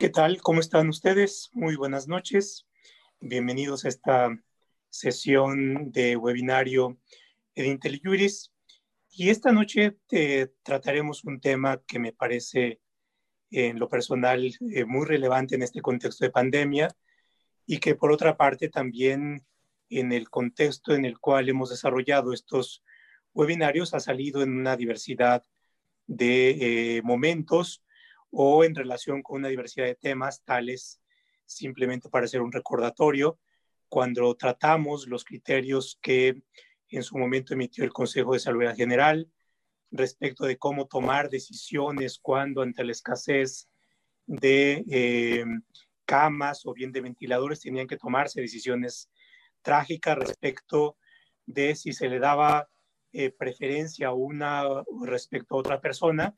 ¿Qué tal? ¿Cómo están ustedes? Muy buenas noches. Bienvenidos a esta sesión de webinario de IntelliJuris. Y esta noche eh, trataremos un tema que me parece en lo personal eh, muy relevante en este contexto de pandemia y que por otra parte también en el contexto en el cual hemos desarrollado estos webinarios ha salido en una diversidad de eh, momentos o en relación con una diversidad de temas, tales simplemente para hacer un recordatorio, cuando tratamos los criterios que en su momento emitió el Consejo de Salud General respecto de cómo tomar decisiones cuando ante la escasez de eh, camas o bien de ventiladores tenían que tomarse decisiones trágicas respecto de si se le daba eh, preferencia a una respecto a otra persona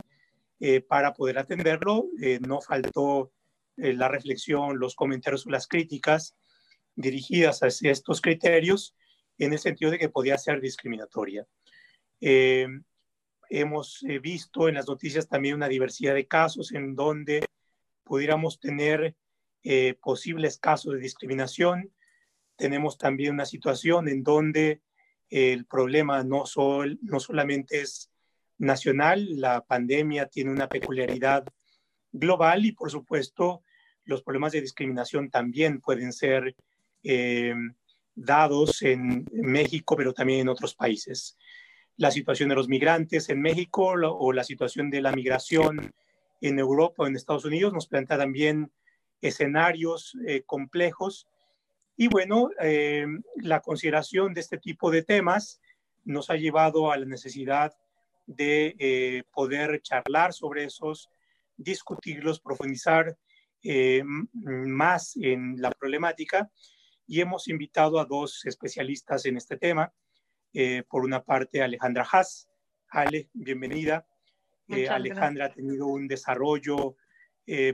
eh, para poder atenderlo. Eh, no faltó eh, la reflexión, los comentarios o las críticas dirigidas hacia estos criterios en el sentido de que podía ser discriminatoria. hemos visto en las noticias también una diversidad de casos en donde pudiéramos tener posibles casos de discriminación. Tenemos también una situación en donde el problema no, sol, no solamente es nacional, la pandemia tiene una peculiaridad global y por supuesto los problemas de discriminación también pueden ser eh, dados en México, pero también en otros países. La situación de los migrantes en México o la situación de la migración en Europa o en Estados Unidos nos plantea también escenarios eh, complejos. Y bueno, eh, la consideración de este tipo de temas nos ha llevado a la necesidad de eh, poder charlar sobre esos, discutirlos, profundizar eh, más en la problemática y hemos invitado a dos especialistas en este tema. Eh, por una parte, Alejandra Haas. Ale, bienvenida. Alejandra ha tenido un desarrollo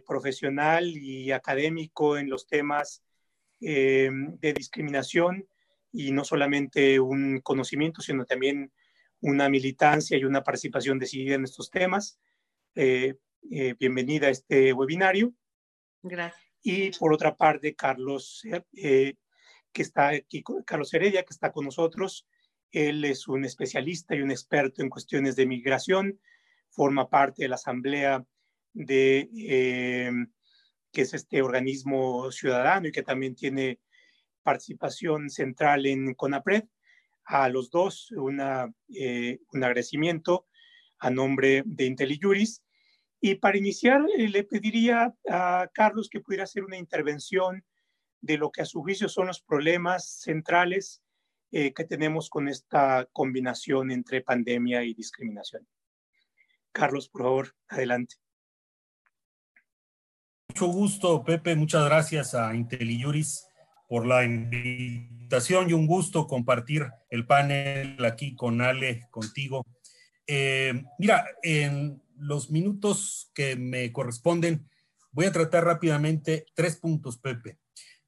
profesional y académico en los temas de discriminación y no solamente un conocimiento, sino también una militancia y una participación decidida en estos temas. Eh, eh, bienvenida a este webinario. Gracias. Y por otra parte, Carlos, eh, que está aquí, Carlos Heredia, que está con nosotros. Él es un especialista y un experto en cuestiones de migración, forma parte de la Asamblea de, que es este organismo ciudadano y que también tiene participación central en CONAPRED a los dos una, eh, un agradecimiento a nombre de IntelliJuris. Y para iniciar, eh, le pediría a Carlos que pudiera hacer una intervención de lo que a su juicio son los problemas centrales eh, que tenemos con esta combinación entre pandemia y discriminación. Carlos, por favor, adelante. Mucho gusto, Pepe. Muchas gracias a IntelliJuris por la invitación y un gusto compartir el panel aquí con Ale, contigo. Eh, mira, en los minutos que me corresponden, voy a tratar rápidamente tres puntos, Pepe.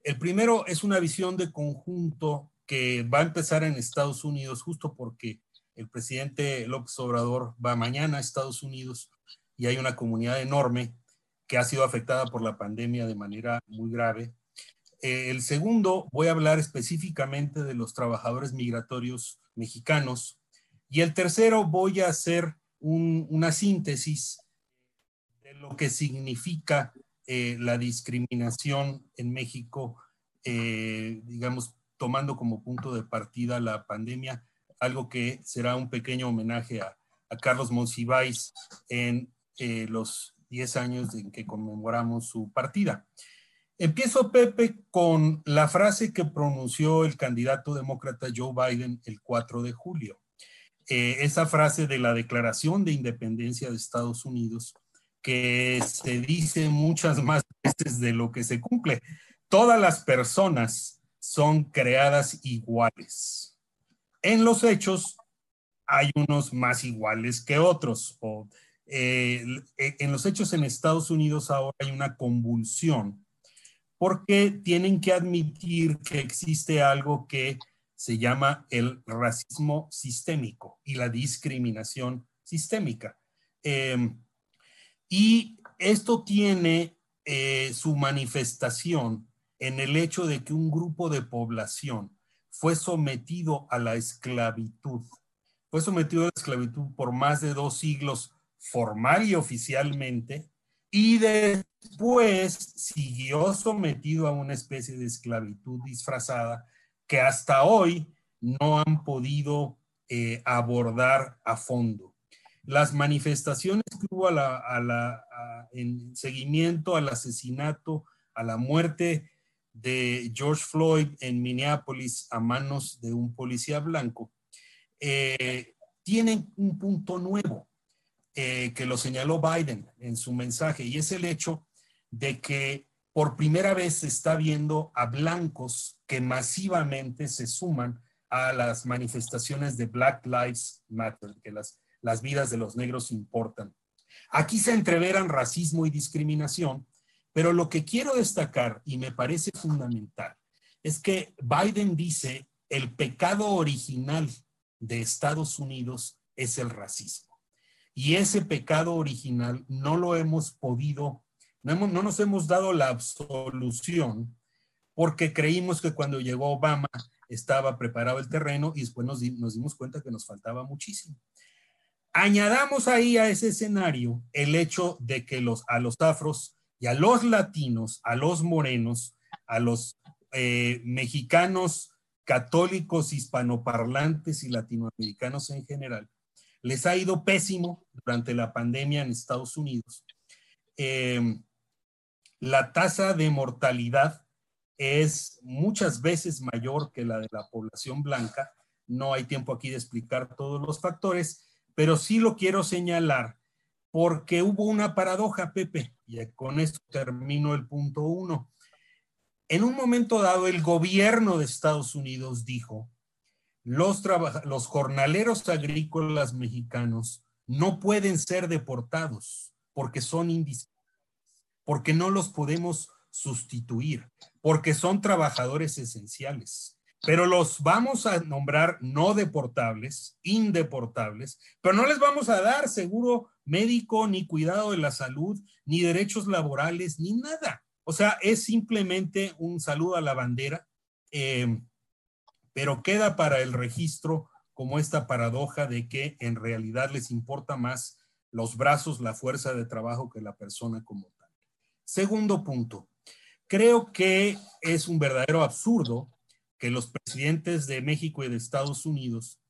El primero es una visión de conjunto que va a empezar en Estados Unidos justo porque el presidente López Obrador va mañana a Estados Unidos y hay una comunidad enorme que ha sido afectada por la pandemia de manera muy grave eh, el segundo, voy a hablar específicamente de los trabajadores migratorios mexicanos. Y el tercero, voy a hacer una síntesis de lo que significa eh, la discriminación en México, eh, digamos, tomando como punto de partida la pandemia, algo que será un pequeño homenaje a, Carlos Monsiváis en los 10 años en que conmemoramos su partida. Empiezo, Pepe, con la frase que pronunció el candidato demócrata Joe Biden el 4 de julio. Eh, esa frase de la Declaración de Independencia de Estados Unidos, que se dice muchas más veces de lo que se cumple. Todas las personas son creadas iguales. En los hechos hay unos más iguales que otros. Eh, en los hechos en Estados Unidos ahora hay una convulsión porque tienen que admitir que existe algo que se llama el racismo sistémico y la discriminación sistémica. Em, y esto tiene eh, su manifestación en el hecho de que un grupo de población fue sometido a la esclavitud, fue sometido a la esclavitud por más de dos siglos formal y oficialmente, y después siguió sometido a una especie de esclavitud disfrazada que hasta hoy no han podido eh, abordar a fondo. Las manifestaciones que hubo en seguimiento al asesinato, a la muerte de George Floyd en Minneapolis a manos de un policía blanco, eh, tienen un punto nuevo eh, que lo señaló Biden en su mensaje y es el hecho de que por primera vez se está viendo a blancos que masivamente se suman a las manifestaciones de Black Lives Matter, que las, las vidas de los negros importan. Aquí se entreveran racismo y discriminación, pero lo que quiero destacar y me parece fundamental es que Biden dice el pecado original de Estados Unidos es el racismo. Y ese pecado original no lo hemos podido, no, no nos hemos dado la absolución porque creímos que cuando llegó Obama estaba preparado el terreno y después nos, nos dimos cuenta que nos faltaba muchísimo. Añadamos ahí a ese escenario el hecho de que los, a los afros y a los latinos, a los morenos, a los eh, mexicanos católicos, hispanoparlantes y latinoamericanos en general, les ha ido pésimo durante la pandemia en Estados Unidos. Em, la tasa de mortalidad es muchas veces mayor que la de la población blanca. No hay tiempo aquí de explicar todos los factores, pero sí lo quiero señalar porque hubo una paradoja, Pepe, y con esto termino el punto uno. En un momento dado, el gobierno de Estados Unidos dijo, los, los jornaleros agrícolas mexicanos no pueden ser deportados porque son indispensables, porque no los podemos sustituir, porque son trabajadores esenciales pero los vamos a nombrar no deportables, indeportables, pero no les vamos a dar seguro médico, ni cuidado de la salud, ni derechos laborales, ni nada. O sea, es simplemente un saludo a la bandera, eh, pero queda para el registro como esta paradoja de que en realidad les importa más los brazos, la fuerza de trabajo que la persona como tal. Segundo punto, creo que es un verdadero absurdo que los presidentes de México y de Estados Unidos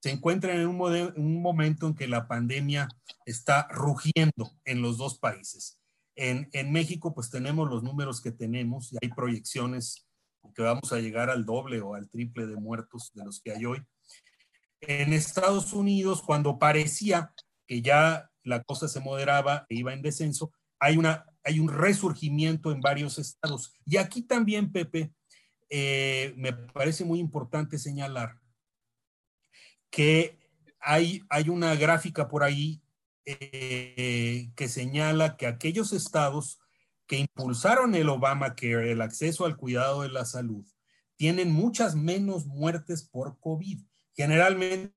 se encuentran en un, momento en que la pandemia está rugiendo en los dos países. En, México, pues tenemos los números que tenemos y hay proyecciones que vamos a llegar al doble o al triple de muertos de los que hay hoy. En Estados Unidos, cuando parecía que ya la cosa se moderaba e iba en descenso, hay, una, hay un resurgimiento en varios estados. Y aquí también, Pepe, eh, me parece muy importante señalar que hay, hay una gráfica por ahí eh, que señala que aquellos estados que impulsaron el Obamacare, el acceso al cuidado de la salud, tienen muchas menos muertes por COVID. Generalmente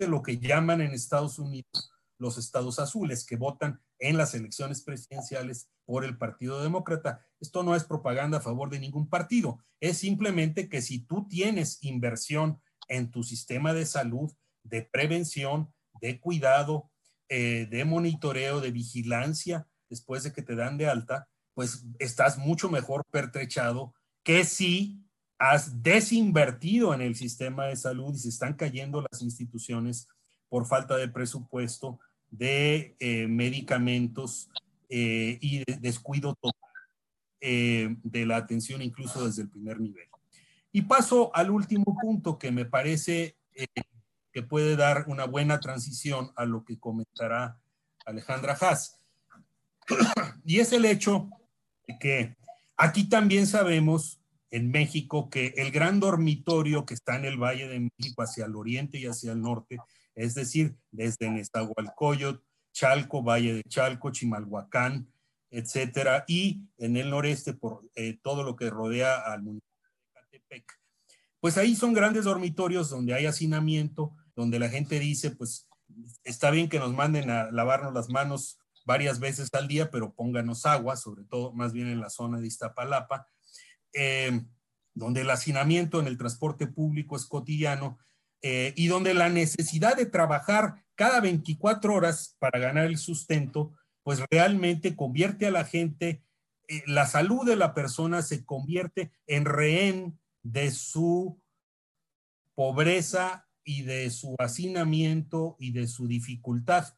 lo que llaman en Estados Unidos los estados azules, que votan en las elecciones presidenciales por el Partido Demócrata. Esto no es propaganda a favor de ningún partido, es simplemente que si tú tienes inversión en tu sistema de salud, de prevención, de cuidado, eh, de monitoreo, de vigilancia, después de que te dan de alta, pues estás mucho mejor pertrechado que si has desinvertido en el sistema de salud y se están cayendo las instituciones por falta de presupuesto, de eh, medicamentos eh, y de descuido total eh, de la atención incluso desde el primer nivel. Y paso al último punto que me parece que puede dar una buena transición a lo que comentará Alejandra Haas. y es el hecho de que aquí también sabemos en México que el gran dormitorio que está en el Valle de México hacia el oriente y hacia el norte es decir, desde Nezahualcóyotl, Chalco, Valle de Chalco, Chimalhuacán, etcétera, y en el noreste por eh, todo lo que rodea al municipio de Catepec. Pues ahí son grandes dormitorios donde hay hacinamiento, donde la gente dice, pues está bien que nos manden a lavarnos las manos varias veces al día, pero pónganos agua, sobre todo más bien en la zona de Iztapalapa, eh, donde el hacinamiento en el transporte público es cotidiano eh, y donde la necesidad de trabajar cada 24 horas para ganar el sustento, pues realmente convierte a la gente, eh, la salud de la persona se convierte en rehén de su pobreza y de su hacinamiento y de su dificultad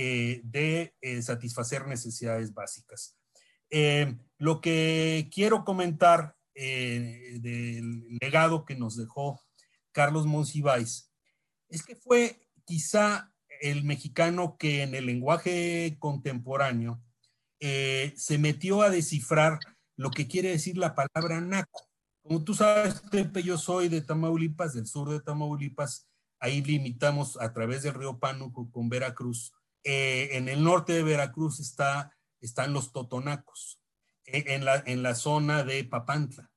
eh, de satisfacer necesidades básicas. lo que quiero comentar del legado que nos dejó Carlos Monsiváis, es que fue quizá el mexicano que en el lenguaje contemporáneo eh, se metió a descifrar lo que quiere decir la palabra naco. Como tú sabes, Pepe, yo soy de Tamaulipas, del sur de Tamaulipas, ahí limitamos a través del río Pánuco con Veracruz. Eh, en el norte de Veracruz está, están los totonacos, eh, en, la, en la zona de Papantla.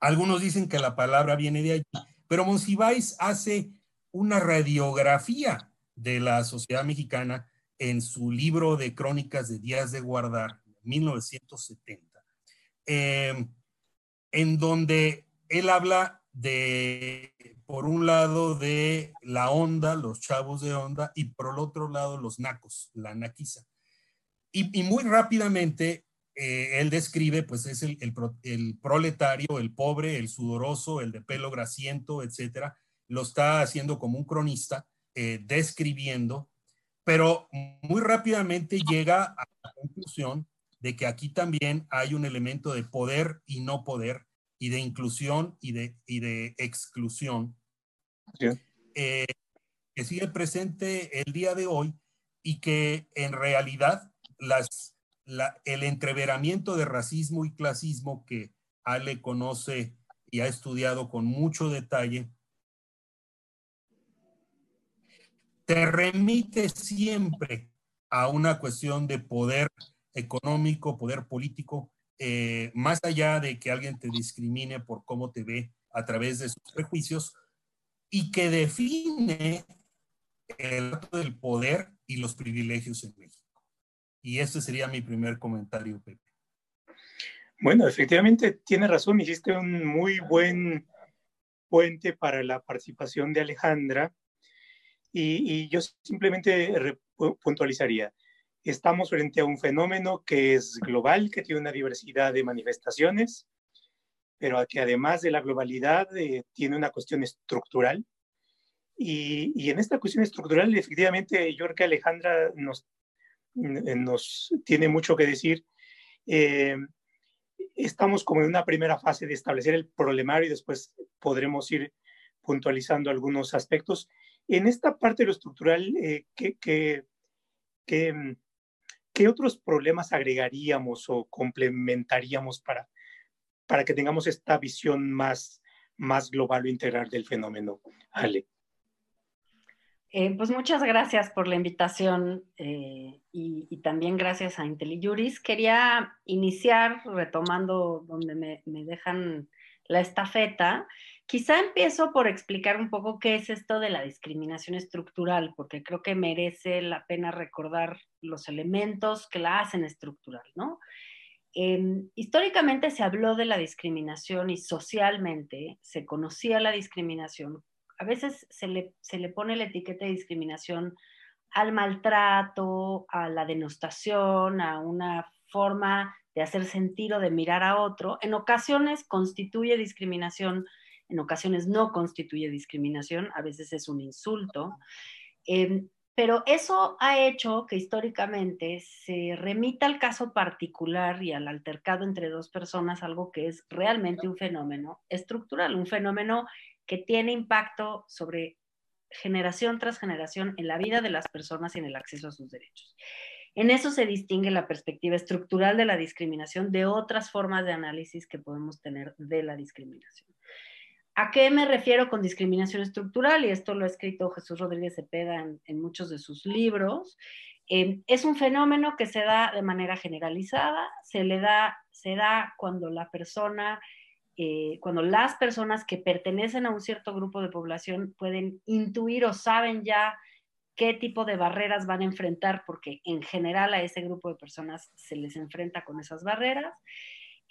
Algunos dicen que la palabra viene de allí, pero Monsiváis hace una radiografía de la sociedad mexicana en su libro de crónicas de Días de Guardar, 1970, em, en donde él habla de, por un lado, de la onda, los chavos de onda, y por el otro lado, los nacos, la naquiza. Y, muy rápidamente eh, él describe, pues es el, proletario, el pobre, el sudoroso, el de pelo grasiento, etcétera. Lo está haciendo como un cronista, eh, describiendo, pero muy rápidamente llega a la conclusión de que aquí también hay un elemento de poder y no poder, y de inclusión y de, y de exclusión, eh, que sigue presente el día de hoy y que en realidad las el entreveramiento de racismo y clasismo que Ale conoce y ha estudiado con mucho detalle, te remite siempre a una cuestión de poder económico, poder político, eh, más allá de que alguien te discrimine por cómo te ve a través de sus prejuicios, y que define el del poder y los privilegios en México. Y ese sería mi primer comentario, Pepe. Bueno, efectivamente, tiene razón, hiciste un muy buen puente para la participación de Alejandra y, yo simplemente puntualizaría, estamos frente a un fenómeno que es global, que tiene una diversidad de manifestaciones, pero que además de la globalidad eh, tiene una cuestión estructural. Y, y, en esta cuestión estructural, efectivamente, yo creo que Alejandra nos eh, nos tiene mucho que decir. Eh, estamos como en una primera fase de establecer el problemario y después podremos ir puntualizando algunos aspectos. En esta parte de lo estructural, eh, ¿qué, qué, qué, otros problemas agregaríamos o complementaríamos para, para que tengamos esta visión más, más global o integral del fenómeno? Ale. Eh, pues muchas gracias por la invitación eh, y, también gracias a IntelliJuris. Quería iniciar retomando donde me, dejan la estafeta. Quizá empiezo por explicar un poco qué es esto de la discriminación estructural, porque creo que merece la pena recordar los elementos que la hacen estructural, ¿no? Em, históricamente se habló de la discriminación y socialmente se conocía la discriminación a veces se le, se le pone la etiqueta de discriminación al maltrato, a la denostación, a una forma de hacer sentir o de mirar a otro. En ocasiones constituye discriminación, en ocasiones no constituye discriminación, a veces es un insulto. Em, pero eso ha hecho que históricamente se remita al caso particular y al altercado entre dos personas, algo que es realmente un fenómeno estructural, un fenómeno que tiene impacto sobre generación tras generación en la vida de las personas y en el acceso a sus derechos. En eso se distingue la perspectiva estructural de la discriminación de otras formas de análisis que podemos tener de la discriminación. ¿A qué me refiero con discriminación estructural? Y esto lo ha escrito Jesús Rodríguez Cepeda en, muchos de sus libros. Eh, es un fenómeno que se da de manera generalizada, se le da, se da cuando la persona eh, cuando las personas que pertenecen a un cierto grupo de población pueden intuir o saben ya qué tipo de barreras van a enfrentar, porque en general a ese grupo de personas se les enfrenta con esas barreras.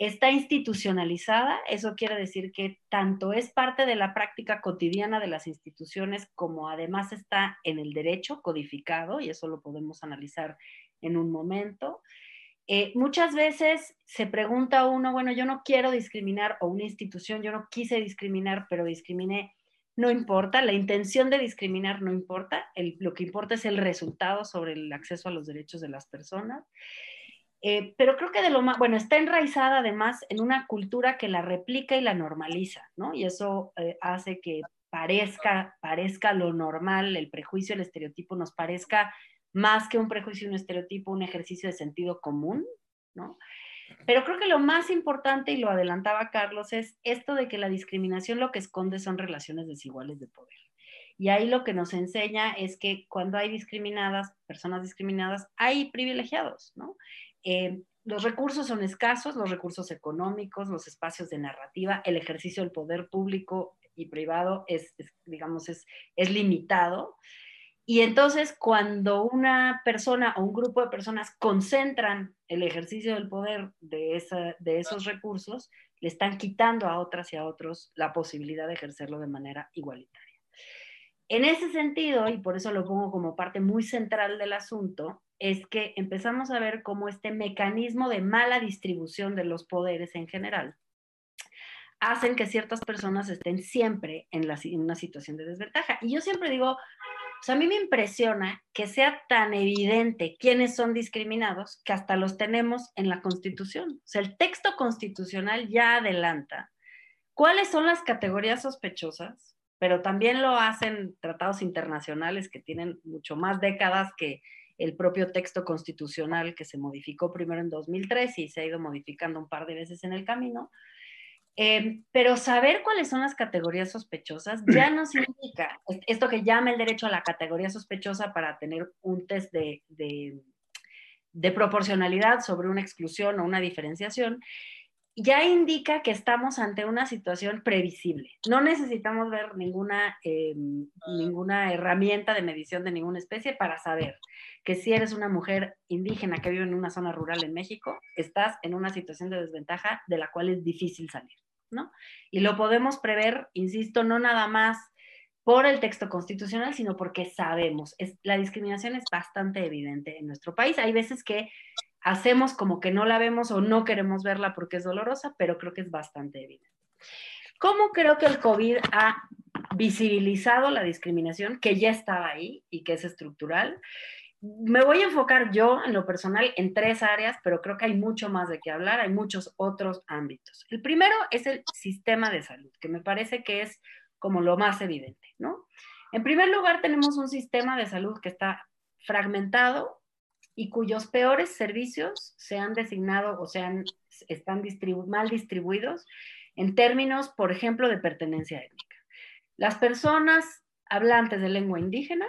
Está institucionalizada, eso quiere decir que tanto es parte de la práctica cotidiana de las instituciones como además está en el derecho codificado, y eso lo podemos analizar en un momento. Eh, muchas veces se pregunta uno, bueno, yo no quiero discriminar, o una institución, yo no quise discriminar, pero discriminé no importa, la intención de discriminar no importa, lo que importa es el resultado sobre el acceso a los derechos de las personas. Eh, pero creo que de lo más, bueno, está enraizada además en una cultura que la replica y la normaliza, ¿no? Y eso eh, hace que parezca, parezca lo normal, el prejuicio, el estereotipo nos parezca más que un prejuicio, un estereotipo, un ejercicio de sentido común, ¿no? Pero creo que lo más importante, y lo adelantaba Carlos, es esto de que la discriminación lo que esconde son relaciones desiguales de poder. Y ahí lo que nos enseña es que cuando hay discriminadas, personas discriminadas, hay privilegiados, ¿no? Eh, los recursos son escasos, los recursos económicos, los espacios de narrativa, el ejercicio del poder público y privado es, digamos, es, limitado. Y entonces cuando una persona o un grupo de personas concentran el ejercicio del poder de, de esos recursos, le están quitando a otras y a otros la posibilidad de ejercerlo de manera igualitaria. En ese sentido, y por eso lo pongo como parte muy central del asunto, es que empezamos a ver cómo este mecanismo de mala distribución de los poderes en general hacen que ciertas personas estén siempre en, una situación de desventaja. Y yo siempre digo, a mí me impresiona que sea tan evidente quiénes son discriminados que hasta los tenemos en la Constitución. O sea, el texto constitucional ya adelanta cuáles son las categorías sospechosas, pero también lo hacen tratados internacionales que tienen mucho más décadas que el propio texto constitucional que se modificó primero en 2003 y se ha ido modificando un par de veces en el camino. Em, pero saber cuáles son las categorías sospechosas ya nos indica, esto que llama el derecho a la categoría sospechosa para tener un test de, de, proporcionalidad sobre una exclusión o una diferenciación, ya indica que estamos ante una situación previsible. No necesitamos ver ninguna, em, ninguna herramienta de medición de ninguna especie para saber que si eres una mujer indígena que vive en una zona rural en México, estás en una situación de desventaja de la cual es difícil salir. ¿no? Y lo podemos prever, insisto, no nada más por el texto constitucional, sino porque sabemos, es, la discriminación es bastante evidente en nuestro país. Hay veces que hacemos como que no la vemos o no queremos verla porque es dolorosa, pero creo que es bastante evidente. ¿Cómo creo que el COVID ha visibilizado la discriminación que ya estaba ahí y que es estructural? me voy a enfocar yo en lo personal en tres áreas, pero creo que hay mucho más de qué hablar, hay muchos otros ámbitos. El primero es el sistema de salud, que me parece que es como lo más evidente, ¿no? En primer lugar, tenemos un sistema de salud que está fragmentado y cuyos peores servicios se han designado o sean, están mal distribuidos en términos, por ejemplo, de pertenencia étnica. Las personas hablantes de lengua indígena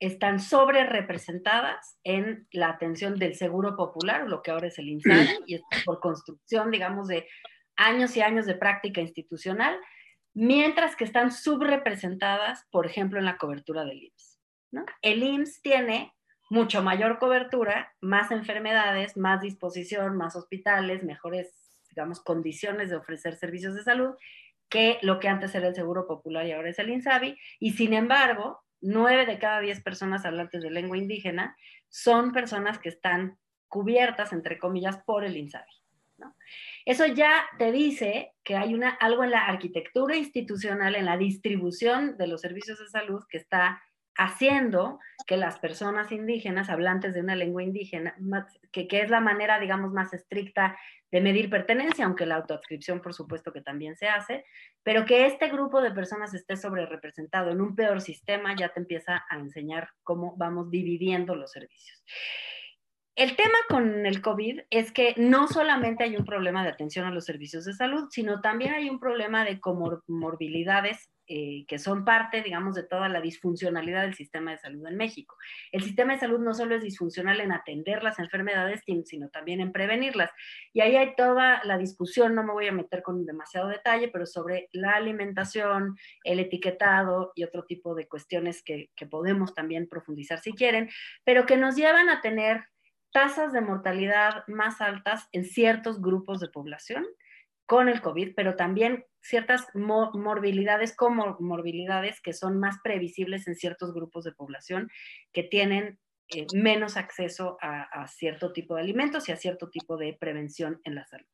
están sobre representadas en la atención del seguro popular, lo que ahora es el INSABI, y es por construcción, digamos, de años y años de práctica institucional, mientras que están subrepresentadas, por ejemplo, en la cobertura del IMSS. El IMSS tiene mucho mayor cobertura, más enfermedades, más disposición, más hospitales, mejores, digamos, condiciones de ofrecer servicios de salud que lo que antes era el Seguro Popular y ahora es el INSABI, y sin embargo, nueve de cada diez personas hablantes de lengua indígena son personas que están cubiertas, entre comillas, por el INSABI. Eso ya te dice que hay una, algo en la arquitectura institucional, en la distribución de los servicios de salud que está haciendo que las personas indígenas, hablantes de una lengua indígena, que, es la manera, digamos, más estricta de medir pertenencia, aunque la autoadscripción, por supuesto, que también se hace, pero que este grupo de personas esté sobre representado en un peor sistema, ya te empieza a enseñar cómo vamos dividiendo los servicios. El tema con el COVID es que no solamente hay un problema de atención a los servicios de salud, sino también hay un problema de comorbilidades eh, que son parte, digamos, de toda la disfuncionalidad del sistema de salud en México. El sistema de salud no solo es disfuncional en atender las enfermedades, sino también en prevenirlas. Y ahí hay toda la discusión, no me voy a meter con demasiado detalle, pero sobre la alimentación, el etiquetado y otro tipo de cuestiones que, que podemos también profundizar si quieren, pero que nos llevan a tener tasas de mortalidad más altas en ciertos grupos de población con el COVID, pero también ciertas morbilidades como morbilidades que son más previsibles en ciertos grupos de población que tienen eh, menos acceso a, cierto tipo de alimentos y a cierto tipo de prevención en la salud.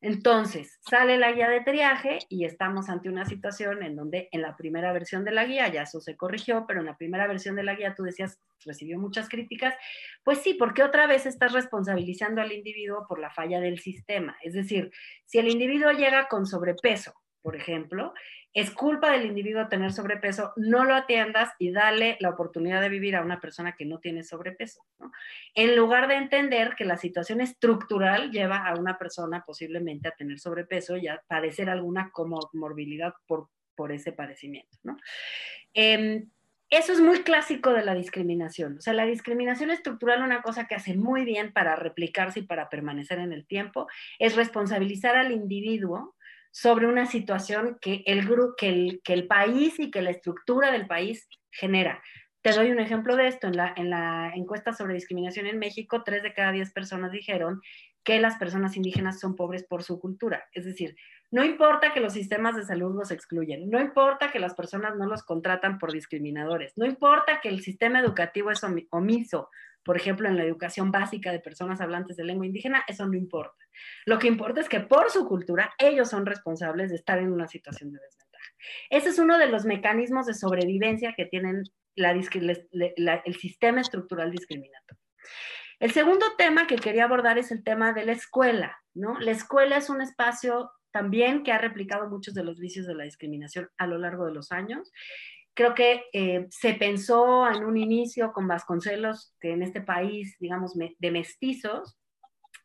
Entonces, sale la guía de triaje y estamos ante una situación en donde en la primera versión de la guía, ya eso se corrigió, pero en la primera versión de la guía tú decías, recibió muchas críticas, pues sí, porque otra vez estás responsabilizando al individuo por la falla del sistema. Es decir, si el individuo llega con sobrepeso, por ejemplo, es culpa del individuo tener sobrepeso, no lo atiendas y dale la oportunidad de vivir a una persona que no tiene sobrepeso. En lugar de entender que la situación estructural lleva a una persona posiblemente a tener sobrepeso y a padecer alguna comorbilidad por, ese padecimiento. Em, eso es muy clásico de la discriminación. O sea, la discriminación estructural, una cosa que hace muy bien para replicarse y para permanecer en el tiempo, es responsabilizar al individuo sobre una situación que el, que el, que el país y que la estructura del país genera. Te doy un ejemplo de esto. En la, en la encuesta sobre discriminación en México, tres de cada diez personas dijeron que las personas indígenas son pobres por su cultura. Es decir, no importa que los sistemas de salud los excluyen, no importa que las personas no los contratan por discriminadores, no importa que el sistema educativo es omiso por ejemplo, en la educación básica de personas hablantes de lengua indígena, eso no importa. Lo que importa es que por su cultura ellos son responsables de estar en una situación de desventaja. Ese es uno de los mecanismos de sobrevivencia que tienen el sistema estructural discriminatorio. El segundo tema que quería abordar es el tema de la escuela, ¿no? La escuela es un espacio también que ha replicado muchos de los vicios de la discriminación a lo largo de los años creo que eh, se pensó en un inicio con Vasconcelos, que en este país, digamos, de mestizos,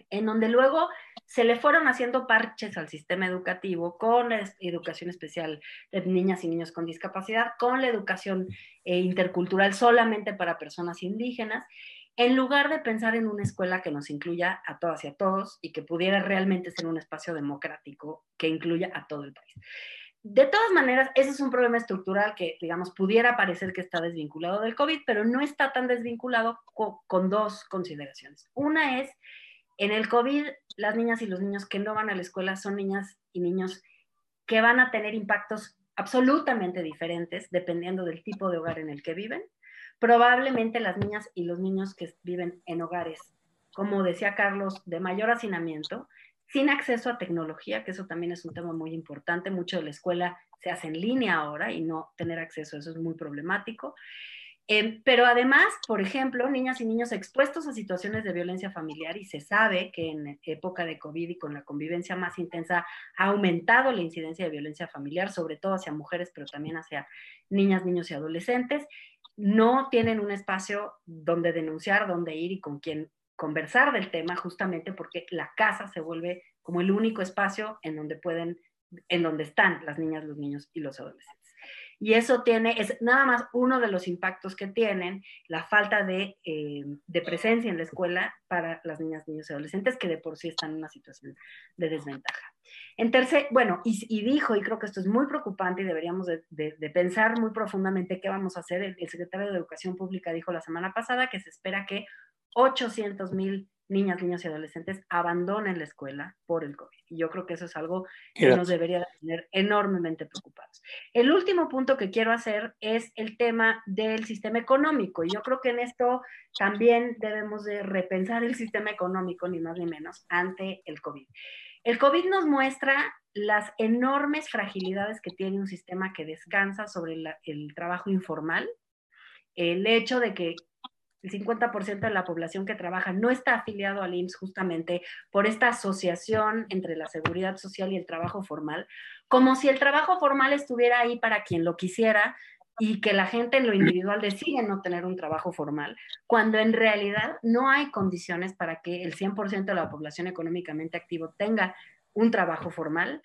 en donde luego se le fueron haciendo parches al sistema educativo con la educación especial de niñas y niños con discapacidad, con la educación eh, intercultural solamente para personas indígenas, en lugar de pensar en una escuela que nos incluya a todas y a todos y que pudiera realmente ser un espacio democrático que incluya a todo el país. De todas maneras, ese es un problema estructural que, digamos, pudiera parecer que está desvinculado del COVID, pero no está tan desvinculado con dos consideraciones. Una es, en el COVID, las niñas y los niños que no van a la escuela son niñas y niños que van a tener impactos absolutamente diferentes dependiendo del tipo de hogar en el que viven. Probablemente las niñas y los niños que viven en hogares, como decía Carlos, de mayor hacinamiento, sin acceso a tecnología, que eso también es un tema muy importante. Mucho de la escuela se hace en línea ahora y no tener acceso a eso es muy problemático. Em, pero además, por ejemplo, niñas y niños expuestos a situaciones de violencia familiar y se sabe que en época de COVID y con la convivencia más intensa ha aumentado la incidencia de violencia familiar, sobre todo hacia mujeres, pero también hacia niñas, niños y adolescentes. No tienen un espacio donde denunciar, donde ir y con quién conversar del tema justamente porque la casa se vuelve como el único espacio en donde pueden, en donde están las niñas, los niños y los adolescentes. Y eso tiene, es nada más uno de los impactos que tienen la falta de, eh, de, presencia en la escuela para las niñas, niños y adolescentes que de por sí están en una situación de desventaja. En tercer, bueno, y, dijo, y creo que esto es muy preocupante y deberíamos de, de, pensar muy profundamente qué vamos a hacer. el secretario de Educación Pública dijo la semana pasada que se espera que 800 mil niñas, niños y adolescentes abandonen la escuela por el COVID. Y yo creo que eso es algo que nos debería tener enormemente preocupados. El último punto que quiero hacer es el tema del sistema económico. Y yo creo que en esto también debemos de repensar el sistema económico, ni más ni menos, ante el COVID. El COVID nos muestra las enormes fragilidades que tiene un sistema que descansa sobre el trabajo informal, el hecho de que el 50% de la población que trabaja no está afiliado al IMSS justamente por esta asociación entre la seguridad social y el trabajo formal, como si el trabajo formal estuviera ahí para quien lo quisiera, y que la gente en lo individual decide no tener un trabajo formal, cuando en realidad no hay condiciones para que el 100% de la población económicamente activo tenga un trabajo formal,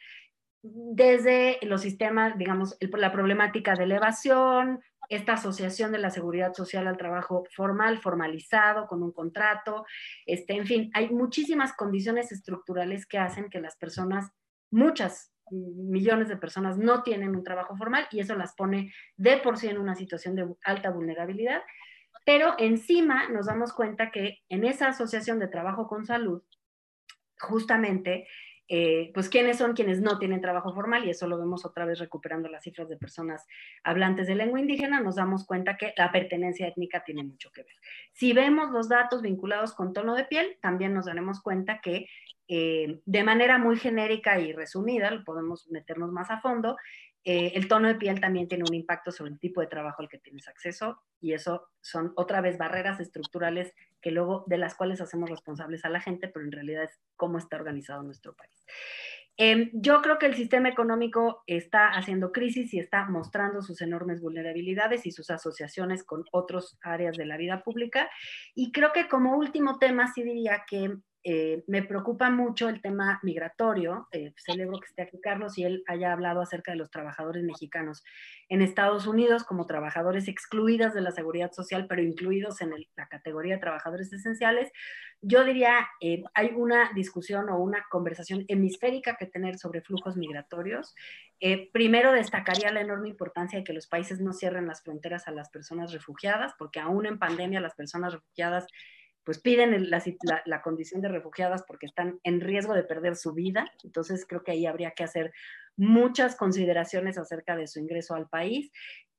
desde los sistemas, digamos, la problemática de elevación, esta asociación de la seguridad social al trabajo formal, formalizado, con un contrato, este, en fin, hay muchísimas condiciones estructurales que hacen que las personas, muchas millones de personas no tienen un trabajo formal y eso las pone de por sí en una situación de alta vulnerabilidad. Pero encima nos damos cuenta que en esa asociación de trabajo con salud, justamente eh, pues quiénes son quienes no tienen trabajo formal y eso lo vemos otra vez recuperando las cifras de personas hablantes de lengua indígena, nos damos cuenta que la pertenencia étnica tiene mucho que ver. Si vemos los datos vinculados con tono de piel, también nos daremos cuenta que eh, de manera muy genérica y resumida, podemos meternos más a fondo, eh, el tono de piel también tiene un impacto sobre el tipo de trabajo al que tienes acceso y eso son otra vez barreras estructurales que luego de las cuales hacemos responsables a la gente, pero en realidad es cómo está organizado nuestro país. Em, yo creo que el sistema económico está haciendo crisis y está mostrando sus enormes vulnerabilidades y sus asociaciones con otras áreas de la vida pública. Y creo que como último tema sí diría que eh, me preocupa mucho el tema migratorio. Eh, celebro que esté aquí Carlos y él haya hablado acerca de los trabajadores mexicanos en Estados Unidos como trabajadores excluidos de la seguridad social, pero incluidos en la categoría de trabajadores esenciales. Yo diría, eh, hay una discusión o una conversación hemisférica que tener sobre flujos migratorios. primero destacaría la enorme importancia de que los países no cierren las fronteras a las personas refugiadas, porque aún en pandemia las personas refugiadas pues piden la, condición de refugiadas porque están en riesgo de perder su vida. Entonces creo que ahí habría que hacer muchas consideraciones acerca de su ingreso al país.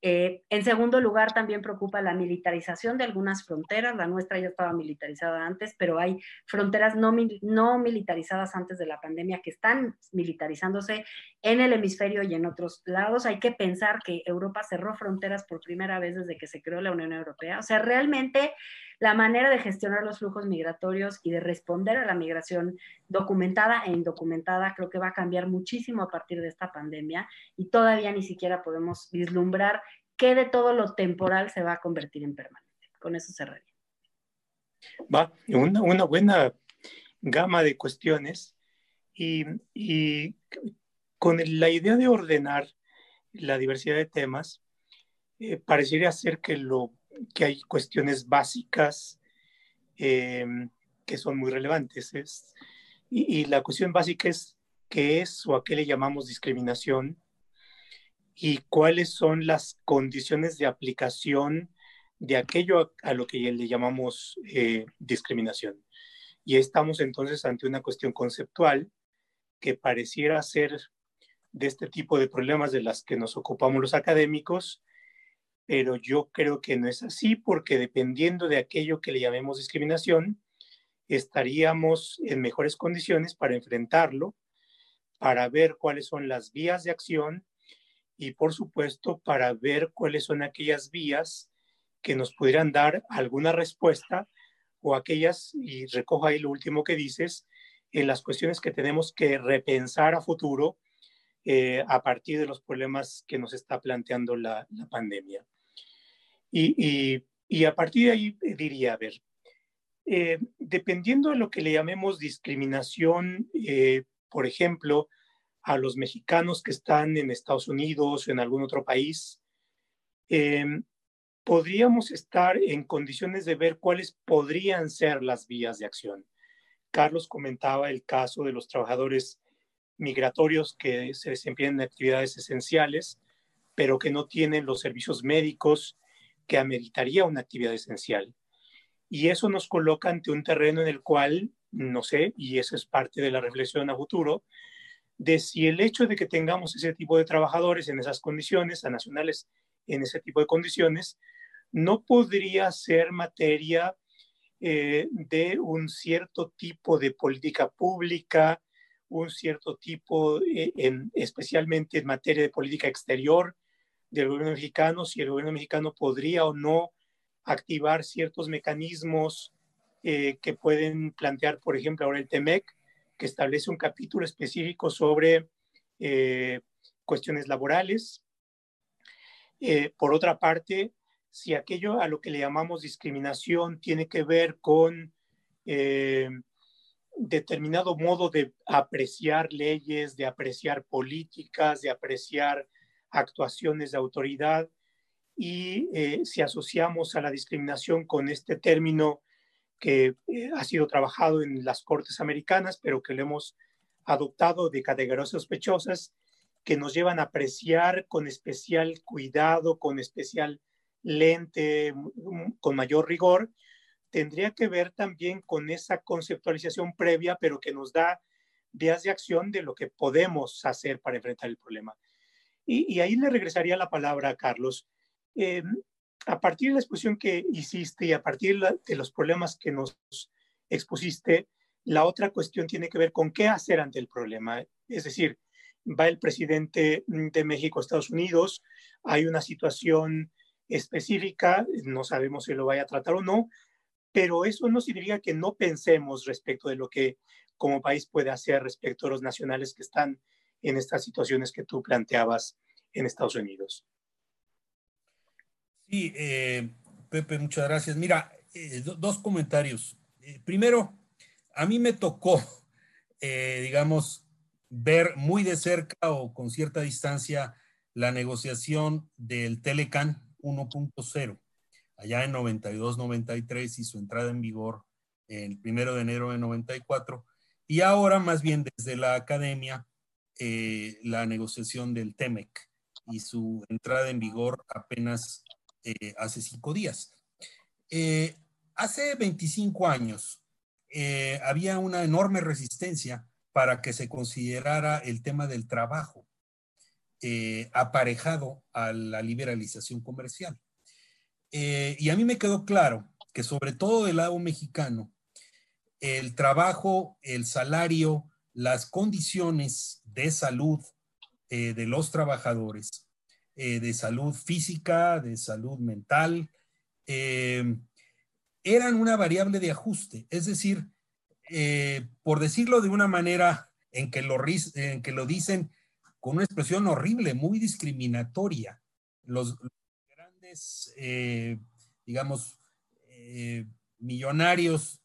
Eh, en segundo lugar, también preocupa la militarización de algunas fronteras. La nuestra ya estaba militarizada antes, pero hay fronteras no, no militarizadas antes de la pandemia que están militarizándose en el hemisferio y en otros lados. Hay que pensar que Europa cerró fronteras por primera vez desde que se creó la Unión Europea. O sea, realmente la manera de gestionar los flujos migratorios y de responder a la migración documentada e indocumentada creo que va a cambiar muchísimo a partir de esta pandemia y todavía ni siquiera podemos vislumbrar qué de todo lo temporal se va a convertir en permanente. Con eso cerraría. Va, una, una buena gama de cuestiones y, y con la idea de ordenar la diversidad de temas, eh, parecería ser que lo que hay cuestiones básicas em, que son muy relevantes. Es, y, la cuestión básica es qué es o a qué le llamamos discriminación y cuáles son las condiciones de aplicación de aquello a, lo que le llamamos eh, discriminación. Y estamos entonces ante una cuestión conceptual que pareciera ser de este tipo de problemas de las que nos ocupamos los académicos, pero yo creo que no es así porque dependiendo de aquello que le llamemos discriminación, estaríamos en mejores condiciones para enfrentarlo, para ver cuáles son las vías de acción y por supuesto para ver cuáles son aquellas vías que nos pudieran dar alguna respuesta o aquellas, y recojo ahí lo último que dices, en las cuestiones que tenemos que repensar a futuro eh, a partir de los problemas que nos está planteando la pandemia. Y, a partir de ahí eh, diría, a ver, eh, dependiendo de lo que le llamemos discriminación, eh, por ejemplo, a los mexicanos que están en Estados Unidos o en algún otro país, podríamos estar en condiciones de ver cuáles podrían ser las vías de acción. Carlos comentaba el caso de los trabajadores migratorios que se desempeñan en actividades esenciales, pero que no tienen los servicios médicos que ameritaría una actividad esencial. Y eso nos coloca ante un terreno en el cual, no sé, y eso es parte de la reflexión a futuro, de si el hecho de que tengamos ese tipo de trabajadores en esas condiciones, a nacionales en ese tipo de condiciones, no podría ser materia eh, de un cierto tipo de política pública, un cierto tipo, eh, en, especialmente en materia de política exterior, del gobierno mexicano, si el gobierno mexicano podría o no activar ciertos mecanismos eh, que pueden plantear, por ejemplo, ahora el TEMEC, que establece un capítulo específico sobre eh, cuestiones laborales. Eh, por otra parte, si aquello a lo que le llamamos discriminación tiene que ver con determinado modo de apreciar leyes, de apreciar políticas, de apreciar actuaciones de autoridad, y eh, si asociamos a la discriminación con este término que eh, ha sido trabajado en las Cortes Americanas, pero que lo hemos adoptado de categorías sospechosas, que nos llevan a apreciar con especial cuidado, con especial lente, con mayor rigor, tendría que ver también con esa conceptualización previa, pero que nos da vías de acción de lo que podemos hacer para enfrentar el problema. Y, ahí le regresaría la palabra a Carlos. Eh, a partir de la exposición que hiciste y a partir de los problemas que nos expusiste, la otra cuestión tiene que ver con qué hacer ante el problema. Es decir, va el presidente de México a Estados Unidos, hay una situación específica, no sabemos si lo vaya a tratar o no, pero eso no significa que no pensemos respecto de lo que como país puede hacer respecto a los nacionales que están en estas situaciones que tú planteabas en Estados Unidos. Sí, eh, Pepe, muchas gracias. Mira, eh, dos comentarios. Eh, primero, a mí me tocó, digamos, ver muy de cerca o con cierta distancia la negociación del Telecan 1.0, allá en 92-93 y su entrada en vigor el primero de enero de 94, y ahora más bien desde la academia, la negociación del TEMEC y su entrada en vigor apenas eh, hace cinco días. Eh, hace 25 años eh, había una enorme resistencia para que se considerara el tema del trabajo aparejado a la liberalización comercial. y a mí me quedó claro que sobre todo del lado mexicano, el trabajo, el salario, las condiciones de salud de los trabajadores eh, de salud física, de salud mental, eh, eran una variable de ajuste. Es decir, eh, por decirlo de una manera en que, lo, en que lo dicen con una expresión horrible, muy discriminatoria, los, grandes, digamos, millonarios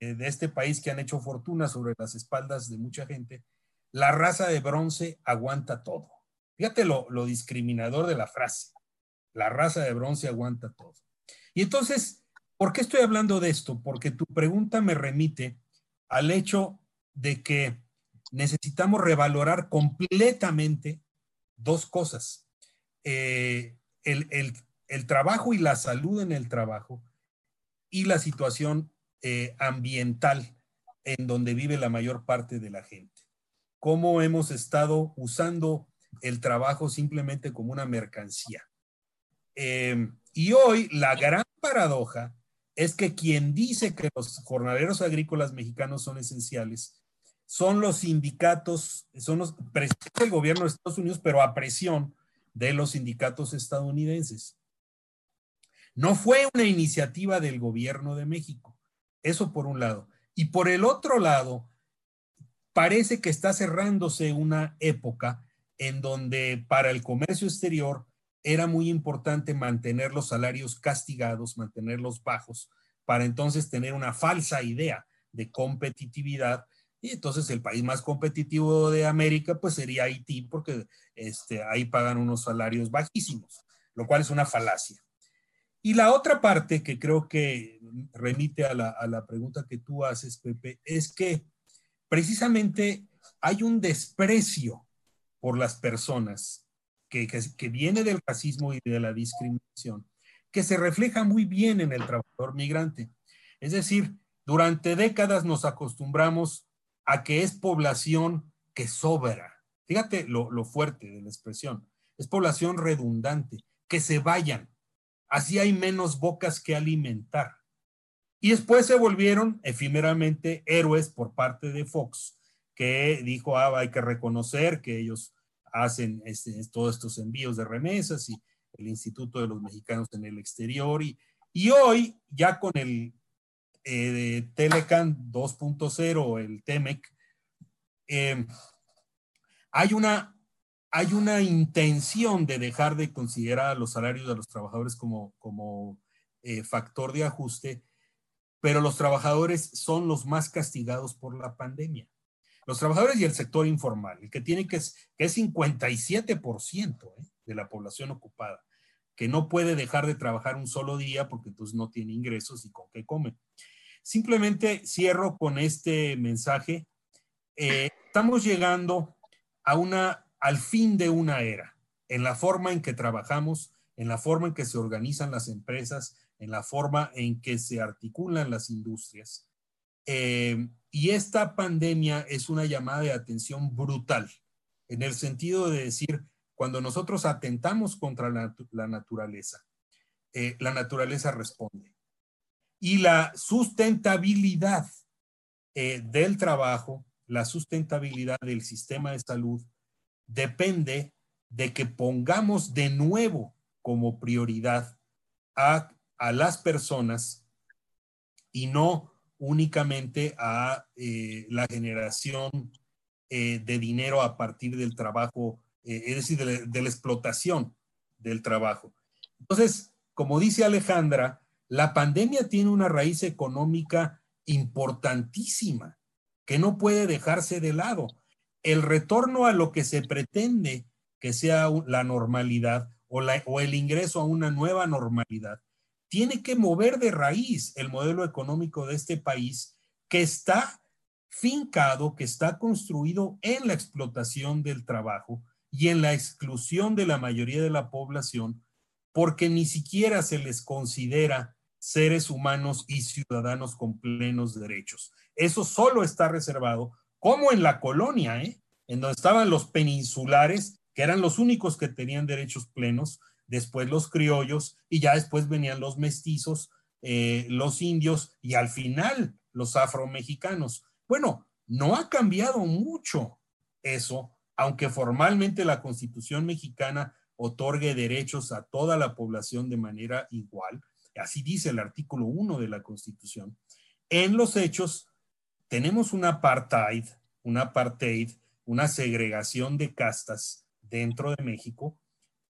de este país que han hecho fortuna sobre las espaldas de mucha gente, la raza de bronce aguanta todo. Fíjate lo, discriminador de la frase. La raza de bronce aguanta todo. Y entonces, ¿por qué estoy hablando de esto? Porque tu pregunta me remite al hecho de que necesitamos revalorar completamente dos cosas. Eh, el, trabajo y la salud en el trabajo y la situación eh, ambiental en donde vive la mayor parte de la gente. Cómo hemos estado usando el trabajo simplemente como una mercancía. Em, y hoy la gran paradoja es que quien dice que los jornaleros agrícolas mexicanos son esenciales son los sindicatos, son los del gobierno de Estados Unidos, pero a presión de los sindicatos estadounidenses. No fue una iniciativa del gobierno de México. Eso por un lado. Y por el otro lado, parece que está cerrándose una época en donde para el comercio exterior era muy importante mantener los salarios castigados, mantenerlos bajos, para entonces tener una falsa idea de competitividad. Y entonces el país más competitivo de América pues sería Haití, porque este, ahí pagan unos salarios bajísimos, lo cual es una falacia. Y la otra parte que creo que remite a la, a la pregunta que tú haces, Pepe, es que precisamente hay un desprecio por las personas, que, que, viene del racismo y de la discriminación, que se refleja muy bien en el trabajador migrante. Es decir, durante décadas nos acostumbramos a que es población que sobra. Fíjate lo, lo fuerte de la expresión. Es población redundante, que se vayan. Así hay menos bocas que alimentar. Y después se volvieron efímeramente héroes por parte de Fox, que dijo, ah, hay que reconocer que ellos hacen este, todos estos envíos de remesas y el Instituto de los Mexicanos en el Exterior. Y, hoy, ya con el eh, Telecan 2.0, el TEMEC, em, hay una hay una intención de dejar de considerar los salarios de los trabajadores como, como eh, factor de ajuste, pero los trabajadores son los más castigados por la pandemia. Los trabajadores y el sector informal, el que tiene que es, que es 57% ¿eh? de la población ocupada, que no puede dejar de trabajar un solo día porque entonces no tiene ingresos y con qué come. Simplemente cierro con este mensaje. Eh, estamos llegando a una al fin de una era, en la forma en que trabajamos, en la forma en que se organizan las empresas, en la forma en que se articulan las industrias. Eh, y esta pandemia es una llamada de atención brutal, en el sentido de decir, cuando nosotros atentamos contra la, naturaleza, eh, la naturaleza responde. Y la sustentabilidad eh, del trabajo, la sustentabilidad del sistema de salud, depende de que pongamos de nuevo como prioridad a, las personas y no únicamente a eh, la generación eh, de dinero a partir del trabajo, eh, es decir, de, de, la explotación del trabajo. Entonces, como dice Alejandra, la pandemia tiene una raíz económica importantísima que no puede dejarse de lado el retorno a lo que se pretende que sea la normalidad o, el ingreso a una nueva normalidad, tiene que mover de raíz el modelo económico de este país que está fincado, que está construido en la explotación del trabajo y en la exclusión de la mayoría de la población, porque ni siquiera se les considera seres humanos y ciudadanos con plenos derechos. Eso solo está reservado como en la colonia, ¿eh? en donde estaban los peninsulares, que eran los únicos que tenían derechos plenos, después los criollos y ya después venían los mestizos, eh, los indios y al final los afromexicanos. Bueno, no ha cambiado mucho eso, aunque formalmente la constitución mexicana otorgue derechos a toda la población de manera igual, así dice el artículo 1 de la constitución. En los hechos, tenemos un apartheid, un apartheid, una segregación de castas dentro de México,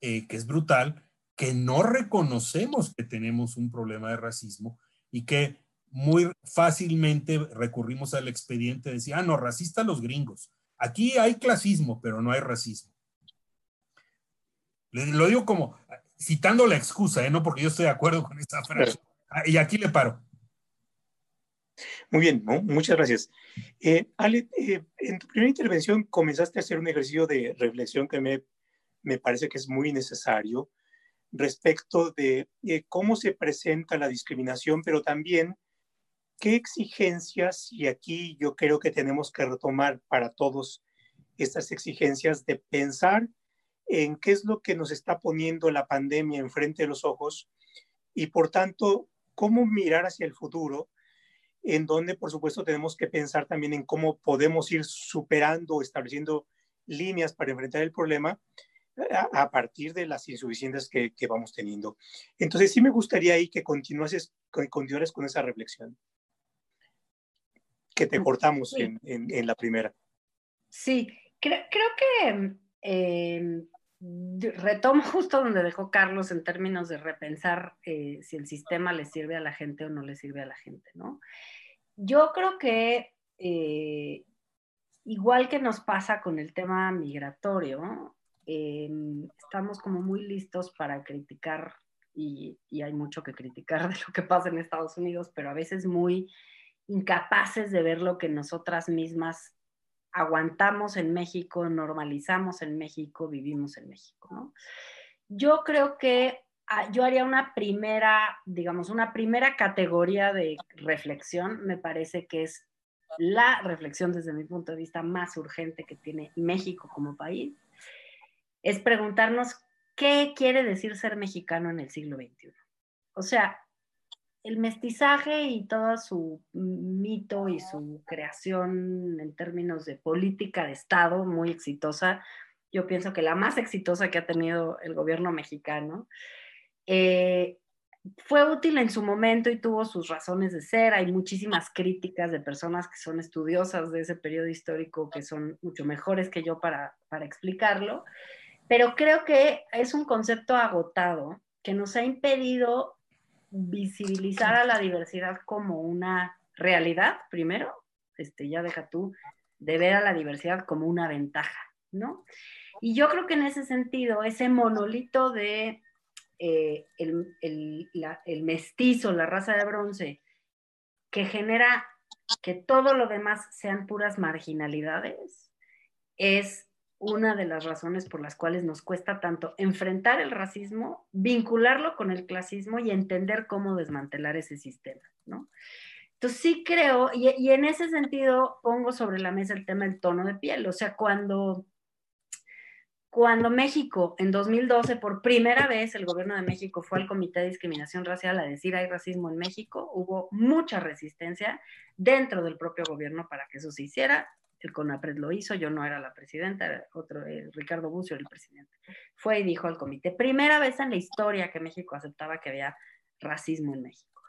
eh, que es brutal, que no reconocemos que tenemos un problema de racismo y que muy fácilmente recurrimos al expediente de decir, ah, no, racista los gringos. Aquí hay clasismo, pero no hay racismo. Lo digo como citando la excusa, ¿eh? no porque yo estoy de acuerdo con esta frase. Ah, y aquí le paro. Muy bien, muchas gracias. Eh, Ale, eh, en tu primera intervención comenzaste a hacer un ejercicio de reflexión que me, me parece que es muy necesario respecto de eh, cómo se presenta la discriminación, pero también qué exigencias, y aquí yo creo que tenemos que retomar para todos estas exigencias de pensar en qué es lo que nos está poniendo la pandemia enfrente de los ojos y por tanto, cómo mirar hacia el futuro en donde por supuesto tenemos que pensar también en cómo podemos ir superando, estableciendo líneas para enfrentar el problema a, partir de las insuficiencias que, vamos teniendo. Entonces sí me gustaría ahí que continuases, continuaras con esa reflexión que te cortamos en, la primera. Sí, creo, que eh, retomo justo donde dejó Carlos en términos de repensar eh, si el sistema le sirve a la gente o no le sirve a la gente, ¿no? Yo creo que eh, igual que nos pasa con el tema migratorio, em, estamos como muy listos para criticar y, y, hay mucho que criticar de lo que pasa en Estados Unidos, pero a veces muy incapaces de ver lo que nosotras mismas aguantamos en México, normalizamos en México, vivimos en México, ¿no? Yo creo que ah, yo haría una primera, digamos, una primera categoría de reflexión, me parece que es la reflexión desde mi punto de vista más urgente que tiene México como país, es preguntarnos qué quiere decir ser mexicano en el siglo XXI. O sea, el mestizaje y todo su mito y su creación en términos de política de Estado muy exitosa, yo pienso que la más exitosa que ha tenido el gobierno mexicano, eh, fue útil en su momento y tuvo sus razones de ser. Hay muchísimas críticas de personas que son estudiosas de ese periodo histórico que son mucho mejores que yo para, para explicarlo, pero creo que es un concepto agotado que nos ha impedido visibilizar a la diversidad como una realidad, primero, este, ya deja tú de ver a la diversidad como una ventaja, ¿no? Y yo creo que en ese sentido, ese monolito de eh, el, el, mestizo, la raza de bronce, que genera que todo lo demás sean puras marginalidades, es una de las razones por las cuales nos cuesta tanto enfrentar el racismo, vincularlo con el clasismo y entender cómo desmantelar ese sistema, ¿no? Entonces sí creo, y, y en ese sentido pongo sobre la mesa el tema del tono de piel, o sea, cuando cuando México en 2012, por primera vez, el gobierno de México fue al Comité de Discriminación Racial a decir hay racismo en México, hubo mucha resistencia dentro del propio gobierno para que eso se hiciera. El CONAPRED lo hizo, yo no era la presidenta, otro, Ricardo Bucio era el presidente. Fue y dijo al comité, primera vez en la historia que México aceptaba que había racismo en México.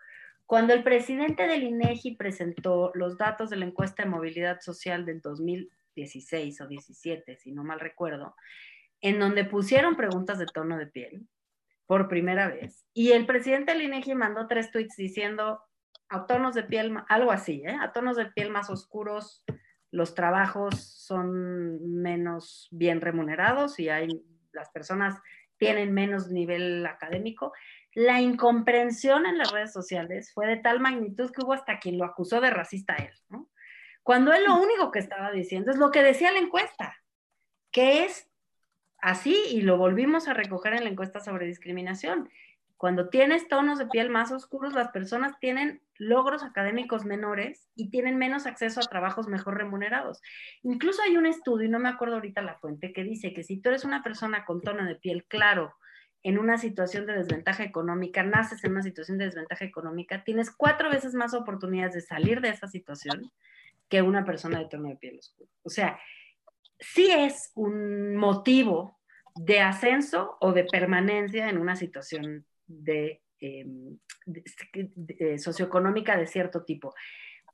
Cuando el presidente del INEGI presentó los datos de la encuesta de movilidad social del 2016 o 17, si no mal recuerdo, en donde pusieron preguntas de tono de piel por primera vez. Y el presidente del INEGI mandó tres tweets diciendo a tonos de piel, algo así, ¿eh? a tonos de piel más oscuros, los trabajos son menos bien remunerados y hay, las personas tienen menos nivel académico. La incomprensión en las redes sociales fue de tal magnitud que hubo hasta quien lo acusó de racista a él, ¿no? Cuando él lo único que estaba diciendo es lo que decía la encuesta, que es así y lo volvimos a recoger en la encuesta sobre discriminación. Cuando tienes tonos de piel más oscuros, las personas tienen logros académicos menores y tienen menos acceso a trabajos mejor remunerados. Incluso hay un estudio, y no me acuerdo ahorita la fuente, que dice que si tú eres una persona con tono de piel claro, en una situación de desventaja económica, naces en una situación de desventaja económica, tienes cuatro veces más oportunidades de salir de esa situación que una persona de tono de piel oscuro. O sea, sí es un motivo de ascenso o de permanencia en una situación de, em, socioeconómica de cierto tipo.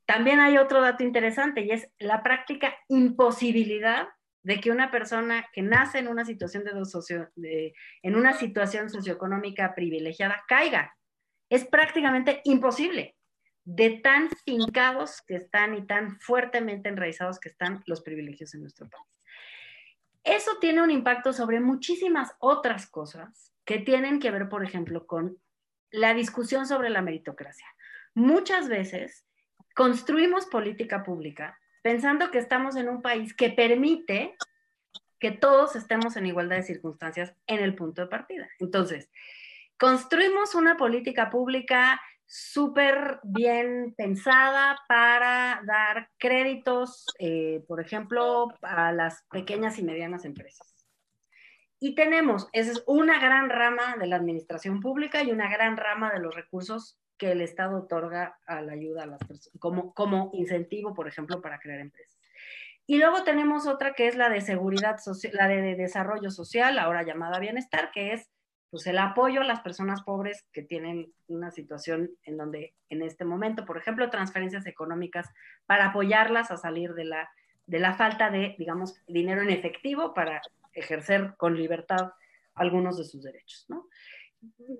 También hay otro dato interesante y es la práctica imposibilidad de que una persona que nace en una situación de, en una situación socioeconómica privilegiada caiga. Es prácticamente imposible de tan fincados que están y tan fuertemente enraizados que están los privilegios en nuestro país. Eso tiene un impacto sobre muchísimas otras cosas que tienen que ver, por ejemplo, con la discusión sobre la meritocracia. Muchas veces construimos política pública pensando que estamos en un país que permite que todos estemos en igualdad de circunstancias en el punto de partida. Entonces, construimos una política pública súper bien pensada para dar créditos, eh, por ejemplo, a las pequeñas y medianas empresas. Y tenemos, esa es una gran rama de la administración pública y una gran rama de los recursos que el Estado otorga a la ayuda a las personas, como, como incentivo, por ejemplo, para crear empresas. Y luego tenemos otra que es la de seguridad social, la de desarrollo social, ahora llamada bienestar, que es pues el apoyo a las personas pobres que tienen una situación en donde en este momento, por ejemplo, transferencias económicas para apoyarlas a salir de la, de la falta de, digamos, dinero en efectivo para ejercer con libertad algunos de sus derechos, ¿no?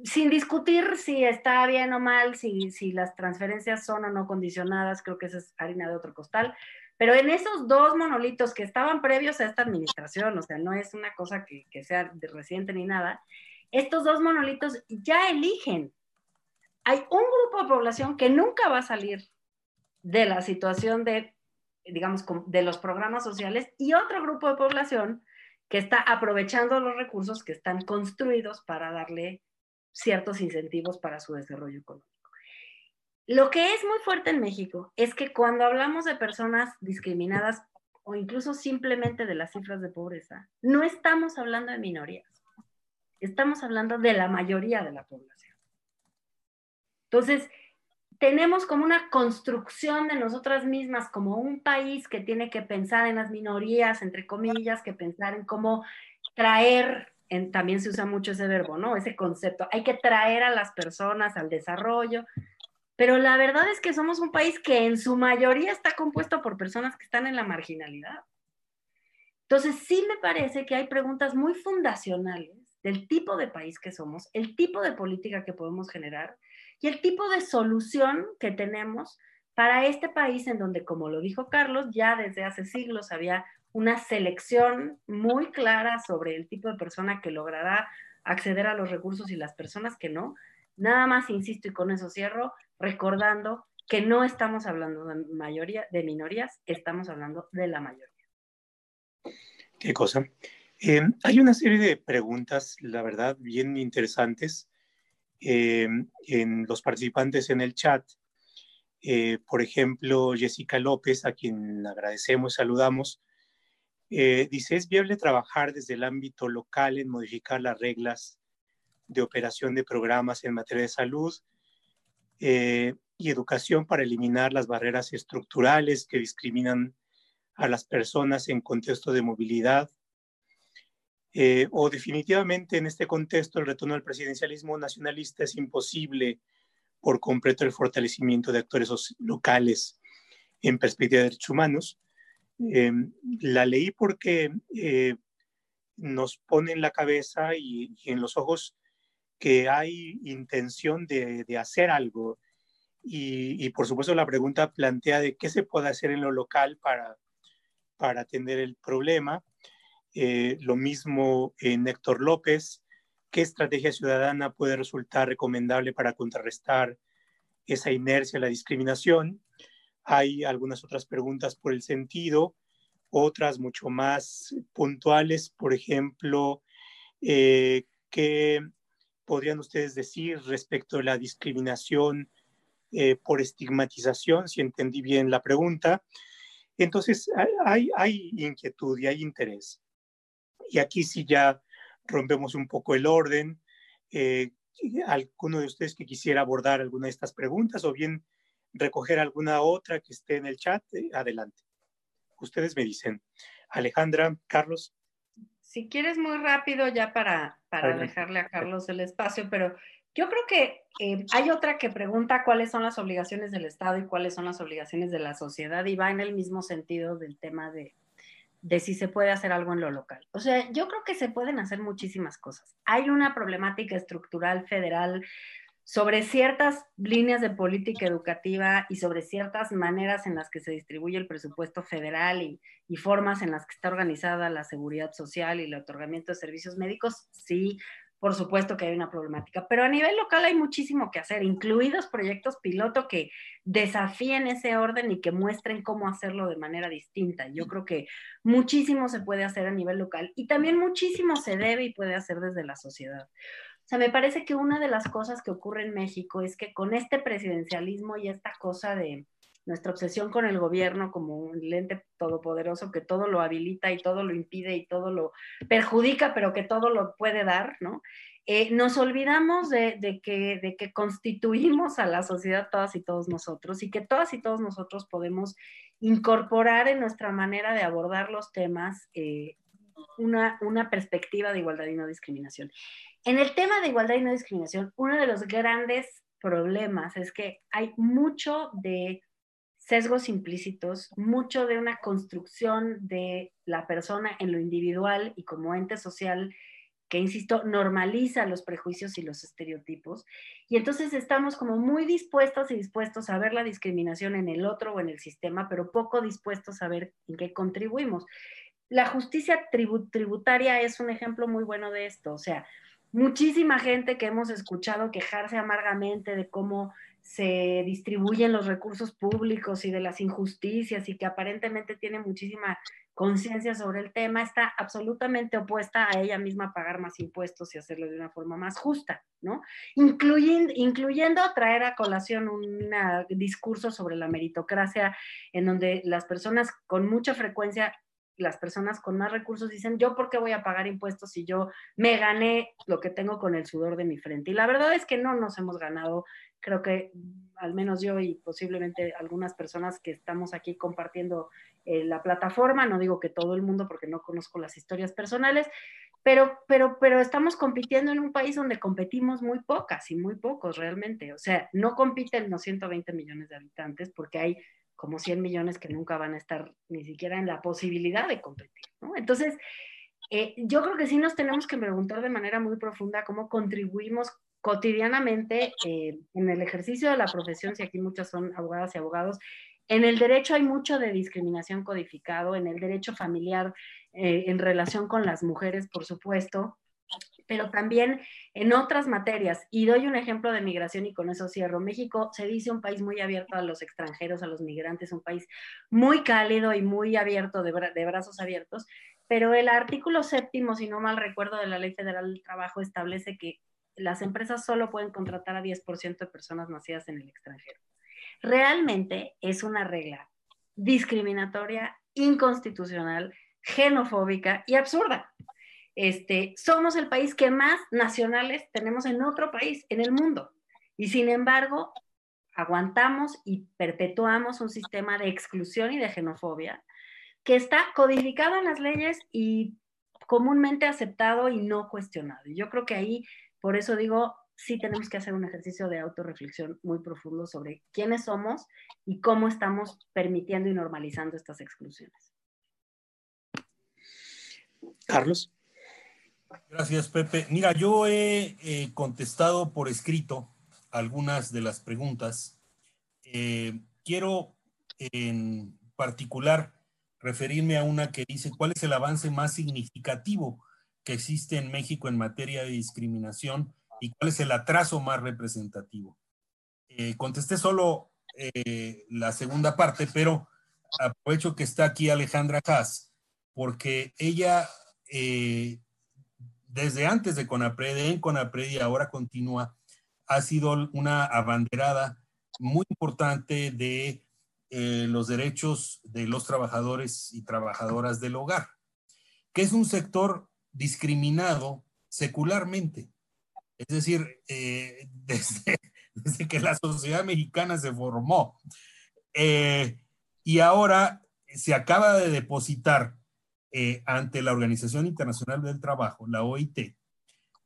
Sin discutir si está bien o mal, si, las transferencias son o no condicionadas, creo que esa es harina de otro costal, pero en esos dos monolitos que estaban previos a esta administración, o sea, no es una cosa que, que sea de reciente ni nada, estos dos monolitos ya eligen. Hay un grupo de población que nunca va a salir de la situación de, digamos, de los programas sociales y otro grupo de población que está aprovechando los recursos que están construidos para darle ciertos incentivos para su desarrollo económico. Lo que es muy fuerte en México es que cuando hablamos de personas discriminadas o incluso simplemente de las cifras de pobreza, no estamos hablando de minorías estamos hablando de la mayoría de la población. Entonces, tenemos como una construcción de nosotras mismas como un país que tiene que pensar en las minorías, entre comillas, que pensar en cómo traer también se usa mucho ese verbo, ¿no? Ese concepto. Hay que traer a las personas al desarrollo, pero la verdad es que somos un país que en su mayoría está compuesto por personas que están en la marginalidad. Entonces, sí me parece que hay preguntas muy fundacionales del tipo de país que somos, el tipo de política que podemos generar y el tipo de solución que tenemos para este país en donde, como lo dijo Carlos, ya desde hace siglos había una selección muy clara sobre el tipo de persona que logrará acceder a los recursos y las personas que no. Nada más, insisto, y con eso cierro, recordando que no estamos hablando de mayoría, de minorías, estamos hablando de la mayoría. Qué cosa. Eh, hay una serie de preguntas, la verdad, bien interesantes eh, en los participantes en el chat. Eh, por ejemplo, Jessica López, a quien agradecemos y saludamos, eh, dice, ¿es viable trabajar desde el ámbito local en modificar las reglas de operación de programas en materia de salud y educación para eliminar las barreras estructurales que discriminan a las personas en contexto de movilidad? Eh, o definitivamente en este contexto el retorno al presidencialismo nacionalista es imposible por completo el fortalecimiento de actores locales en perspectiva de derechos humanos. Eh, la leí porque eh, nos pone en la cabeza y, en los ojos que hay intención de, hacer algo. Y, por supuesto la pregunta plantea de qué se puede hacer en lo local para, para atender el problema. Eh, lo mismo en Héctor López, qué estrategia ciudadana puede resultar recomendable para contrarrestar esa inercia, la discriminación. Hay algunas otras preguntas por el sentido, otras mucho más puntuales, por ejemplo, eh, ¿qué podrían ustedes decir respecto a la discriminación eh, por estigmatización, si entendí bien la pregunta? Entonces, hay, hay inquietud y hay interés. Y aquí sí ya rompemos un poco el orden. Eh, ¿Alguno de ustedes que quisiera abordar alguna de estas preguntas o bien recoger alguna otra que esté en el chat, eh, adelante. Ustedes me dicen. Alejandra, Carlos. Si quieres muy rápido ya para, para dejarle a Carlos el espacio, pero yo creo que eh, hay otra que pregunta cuáles son las obligaciones del Estado y cuáles son las obligaciones de la sociedad y va en el mismo sentido del tema de, de si se puede hacer algo en lo local. O sea, yo creo que se pueden hacer muchísimas cosas. Hay una problemática estructural federal sobre ciertas líneas de política educativa y sobre ciertas maneras en las que se distribuye el presupuesto federal y, formas en las que está organizada la seguridad social y el otorgamiento de servicios médicos, sí, por supuesto que hay una problemática, pero a nivel local hay muchísimo que hacer, incluidos proyectos piloto que desafíen ese orden y que muestren cómo hacerlo de manera distinta. Yo creo que muchísimo se puede hacer a nivel local y también muchísimo se debe y puede hacer desde la sociedad. O sea, me parece que una de las cosas que ocurre en México es que con este presidencialismo y esta cosa de nuestra obsesión con el gobierno como un lente todopoderoso que todo lo habilita y todo lo impide y todo lo perjudica, pero que todo lo puede dar, ¿no? Eh, nos olvidamos de, que, de que constituimos a la sociedad todas y todos nosotros y que todas y todos nosotros podemos incorporar en nuestra manera de abordar los temas eh, una, una perspectiva de igualdad y no discriminación. En el tema de igualdad y no discriminación, uno de los grandes problemas es que hay mucho de sesgos implícitos, mucho de una construcción de la persona en lo individual y como ente social que, insisto, normaliza los prejuicios y los estereotipos. Y entonces estamos como muy dispuestos y dispuestos a ver la discriminación en el otro o en el sistema, pero poco dispuestos a ver en qué contribuimos. La justicia tributaria es un ejemplo muy bueno de esto. O sea, muchísima gente que hemos escuchado quejarse amargamente de cómo se distribuyen los recursos públicos y de las injusticias y que aparentemente tiene muchísima conciencia sobre el tema, está absolutamente opuesta a ella misma pagar más impuestos y hacerlo de una forma más justa, ¿no? Incluyendo, traer a colación un discurso sobre la meritocracia en donde las personas con mucha frecuencia las personas con más recursos dicen, yo por qué voy a pagar impuestos si yo me gané lo que tengo con el sudor de mi frente. Y la verdad es que no nos hemos ganado, creo que al menos yo y posiblemente algunas personas que estamos aquí compartiendo eh, la plataforma, no digo que todo el mundo porque no conozco las historias personales, pero, pero, pero estamos compitiendo en un país donde competimos muy pocas y muy pocos realmente. O sea, no compiten los 120 millones de habitantes porque hay como 100 millones que nunca van a estar ni siquiera en la posibilidad de competir. Entonces, eh, yo creo que sí nos tenemos que preguntar de manera muy profunda cómo contribuimos cotidianamente eh, en el ejercicio de la profesión, si aquí muchas son abogadas y abogados, en el derecho hay mucho de discriminación codificado, en el derecho familiar, eh, en relación con las mujeres, por supuesto, pero también en otras materias. Y doy un ejemplo de migración y con eso cierro. México se dice un país muy abierto a los extranjeros, a los migrantes, un país muy cálido y muy abierto, de, brazos abiertos, pero el artículo séptimo, si no mal recuerdo, de la Ley Federal del Trabajo establece que las empresas solo pueden contratar a 10% de personas nacidas en el extranjero. Realmente es una regla discriminatoria, inconstitucional, xenofóbica y absurda. Este, somos el país que más nacionales tenemos en otro país, en el mundo. Y sin embargo, aguantamos y perpetuamos un sistema de exclusión y de xenofobia que está codificado en las leyes y comúnmente aceptado y no cuestionado. Yo creo que ahí, por eso digo, sí tenemos que hacer un ejercicio de autorreflexión muy profundo sobre quiénes somos y cómo estamos permitiendo y normalizando estas exclusiones. Carlos. Gracias, Pepe. Mira, yo he contestado por escrito algunas de las preguntas. Eh, quiero en particular referirme a una que dice, ¿cuál es el avance más significativo que existe en México en materia de discriminación y cuál es el atraso más representativo? Eh, contesté solo eh, la segunda parte, pero aprovecho que está aquí Alejandra Haas, porque ella, eh, desde antes de CONAPRED, en CONAPRED y ahora continúa, ha sido una abanderada muy importante de eh, los derechos de los trabajadores y trabajadoras del hogar, que es un sector discriminado secularmente. Es decir, eh, desde, que la sociedad mexicana se formó. Eh, y ahora se acaba de depositar ante la Organización Internacional del Trabajo, la OIT,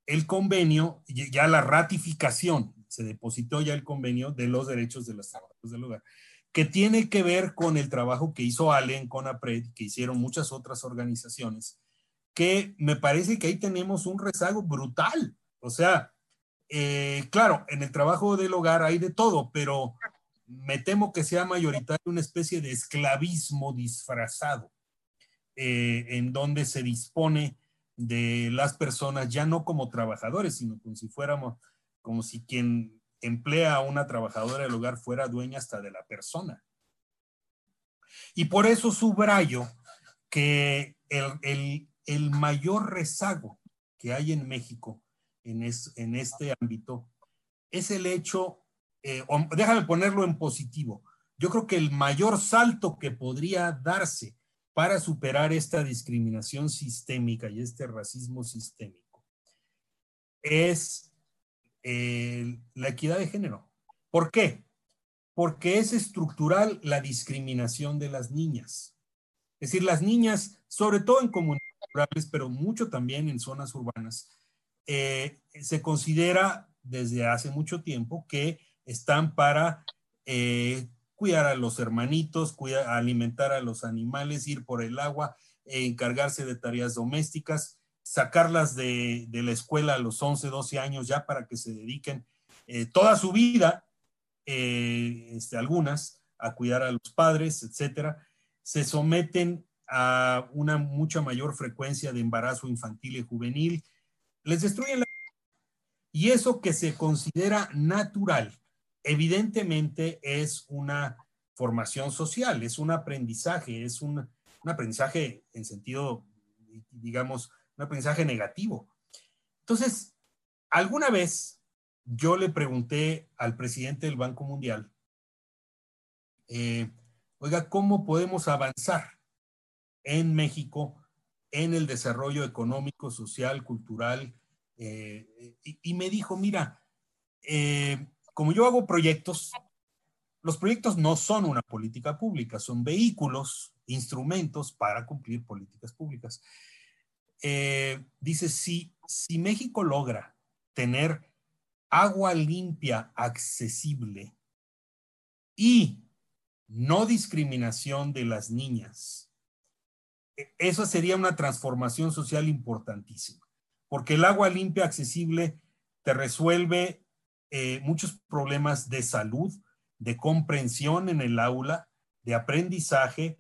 el convenio, ya la ratificación, se depositó ya el convenio de los derechos de los trabajadores del hogar que tiene que ver con el trabajo que hizo Allen con APRED, que hicieron muchas otras organizaciones, que me parece que ahí tenemos un rezago brutal. O sea, eh, claro, en el trabajo del hogar hay de todo, pero me temo que sea mayoritario una especie de esclavismo disfrazado, eh, en donde se dispone de las personas ya no como trabajadores, sino como si fuéramos, como si quien emplea a una trabajadora del hogar fuera dueña hasta de la persona. Y por eso subrayo que el, mayor rezago que hay en México en, en este ámbito es el hecho, eh, déjame ponerlo en positivo, yo creo que el mayor salto que podría darse para superar esta discriminación sistémica y este racismo sistémico es la equidad de género. ¿Por qué? Porque es estructural la discriminación de las niñas. Es decir, las niñas, sobre todo en comunidades rurales, pero mucho también en zonas urbanas, eh, se considera desde hace mucho tiempo que están para eh, cuidar a los hermanitos, cuidar, alimentar a los animales, ir por el agua, encargarse de tareas domésticas sacarlas de, la escuela a los 11, 12 años ya para que se dediquen eh, toda su vida, eh, este, algunas, a cuidar a los padres, etcétera, se someten a una mucha mayor frecuencia de embarazo infantil y juvenil, les destruyen la y eso que se considera natural, evidentemente es una formación social, es un aprendizaje, es un, aprendizaje en sentido, digamos, un aprendizaje negativo. Entonces, alguna vez yo le pregunté al presidente del Banco Mundial, eh, oiga, ¿cómo podemos avanzar en México en el desarrollo económico, social, cultural? Eh, y, me dijo, mira, eh, como yo hago proyectos, los proyectos no son una política pública, son vehículos, instrumentos para cumplir políticas públicas. eh, dice, si, si México logra tener agua limpia, accesible y no discriminación de las niñas, e, eso sería una transformación social importantísima, porque el agua limpia, accesible, te resuelve eh, muchos problemas de salud, de comprensión en el aula, de aprendizaje,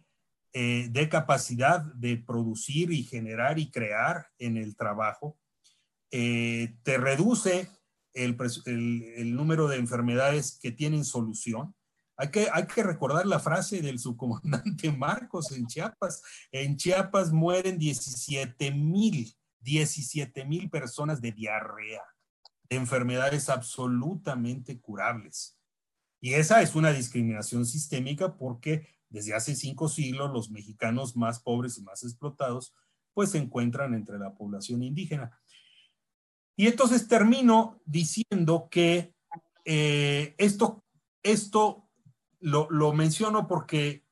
eh, de capacidad de producir y generar y crear en el trabajo. Eh, te reduce el, número de enfermedades que tienen solución. Hay que, hay que recordar la frase del subcomandante Marcos en Chiapas. En Chiapas mueren 17 mil, 17 mil personas de diarrea, de enfermedades absolutamente curables. Y esa es una discriminación sistémica porque desde hace cinco siglos los mexicanos más pobres y más explotados pues se encuentran entre la población indígena. Y entonces termino diciendo que eh, esto, esto lo, lo, menciono porque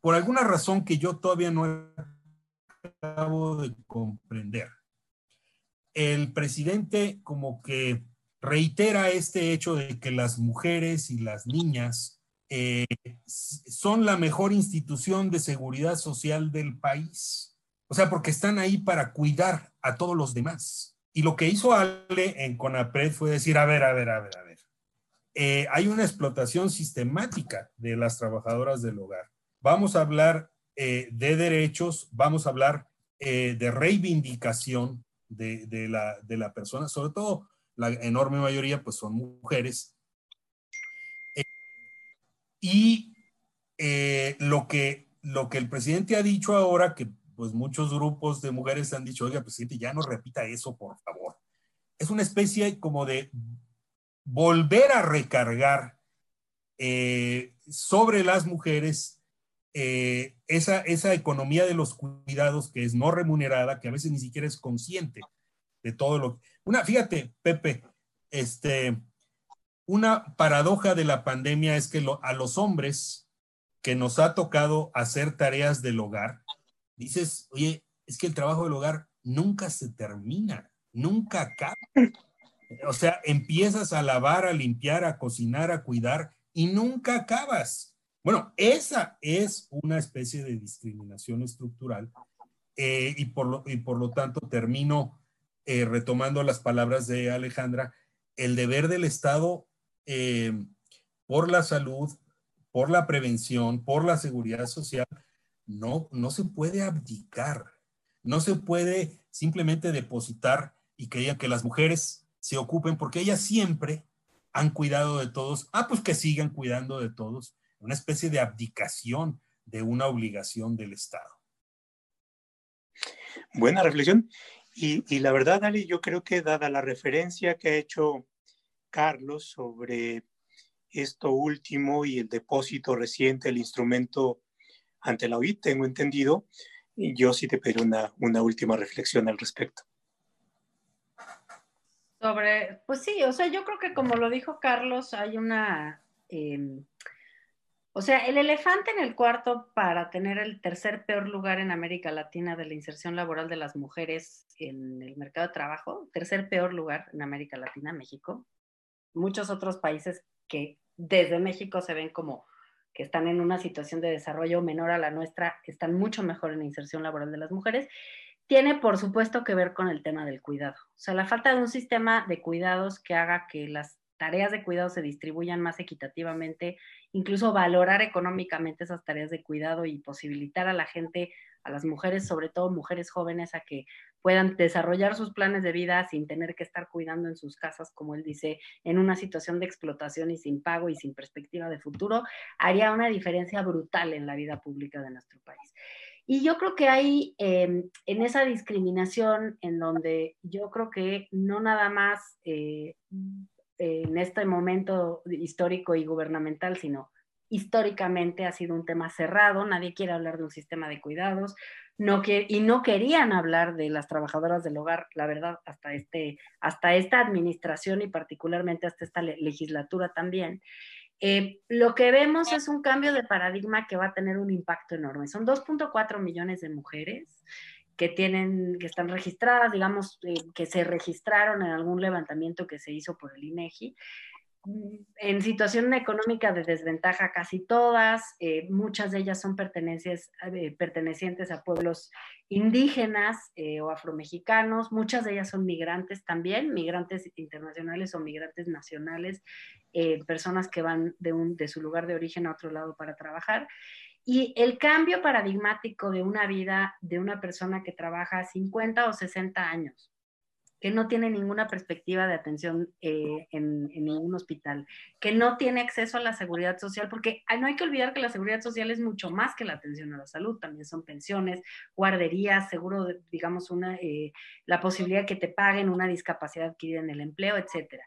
por alguna razón que yo todavía no acabo de comprender, el presidente como que reitera este hecho de que las mujeres y las niñas eh, son la mejor institución de seguridad social del país. O sea, porque están ahí para cuidar a todos los demás. Y lo que hizo Ale en CONAPRED fue decir, a ver, a ver, a ver, a ver. Eh, hay una explotación sistemática de las trabajadoras del hogar. Vamos a hablar eh, de derechos, vamos a hablar de reivindicación de, la, de la persona, sobre todo la enorme mayoría pues son mujeres. Eh, y eh, lo, que, lo que el presidente ha dicho ahora, que pues muchos grupos de mujeres han dicho, oiga, presidente, ya no repita eso, por favor. Es una especie como de volver a recargar eh, sobre las mujeres esa, esa economía de los cuidados que es no remunerada, que a veces ni siquiera es consciente de todo lo una, fíjate, Pepe, este, una paradoja de la pandemia es que a los hombres que nos ha tocado hacer tareas del hogar, dices, oye, es que el trabajo del hogar nunca se termina, nunca acaba. O sea, empiezas a lavar, a limpiar, a cocinar, a cuidar y nunca acabas. Bueno, esa es una especie de discriminación estructural eh, y, por lo, y por lo tanto termino eh, retomando las palabras de Alejandra, el deber del Estado eh, por la salud, por la prevención, por la seguridad social, no, no se puede abdicar, no se puede simplemente depositar y que, que las mujeres se ocupen, porque ellas siempre han cuidado de todos, ah, pues que sigan cuidando de todos, una especie de abdicación de una obligación del Estado. Buena reflexión. Y, la verdad, Ali, yo creo que dada la referencia que ha hecho Carlos sobre esto último y el depósito reciente del instrumento ante la OIT, tengo entendido, yo sí te pido una, una última reflexión al respecto. Sobre, pues sí, o sea, yo creo que como lo dijo Carlos, hay una, em, o sea, el elefante en el cuarto para tener el tercer peor lugar en América Latina de la inserción laboral de las mujeres en el mercado de trabajo, tercer peor lugar en América Latina, México. Muchos otros países que desde México se ven como que están en una situación de desarrollo menor a la nuestra, están mucho mejor en la inserción laboral de las mujeres, tiene por supuesto que ver con el tema del cuidado. O sea, la falta de un sistema de cuidados que haga que las tareas de cuidado se distribuyan más equitativamente, incluso valorar económicamente esas tareas de cuidado y posibilitar a la gente, a las mujeres, sobre todo mujeres jóvenes, a que puedan desarrollar sus planes de vida sin tener que estar cuidando en sus casas, como él dice, en una situación de explotación y sin pago y sin perspectiva de futuro, haría una diferencia brutal en la vida pública de nuestro país. Y yo creo que hay em, en esa discriminación en donde yo creo que no nada más eh, en este momento histórico y gubernamental, sino históricamente ha sido un tema cerrado, nadie quiere hablar de un sistema de cuidados, no y no querían hablar de las trabajadoras del hogar, la verdad, hasta, este, hasta esta administración y particularmente hasta esta legislatura también. Eh, lo que vemos es un cambio de paradigma que va a tener un impacto enorme. Son 2.4 millones de mujeres que tienen, que están registradas, digamos, eh, que se registraron en algún levantamiento que se hizo por el INEGI. Mm, en situación económica de desventaja casi todas, eh, muchas de ellas son eh, pertenecientes a pueblos indígenas o afromexicanos, muchas de ellas son migrantes también, migrantes internacionales o migrantes nacionales, personas que van de, un, de su lugar de origen a otro lado para trabajar. Y el cambio paradigmático de una vida de una persona que trabaja 50 o 60 años que no tiene ninguna perspectiva de atención eh, en, ningún hospital, que no tiene acceso a la seguridad social, porque no hay que olvidar que la seguridad social es mucho más que la atención a la salud, también son pensiones, guarderías, seguro, digamos, una, eh, la posibilidad que te paguen una discapacidad adquirida en el empleo, etcétera.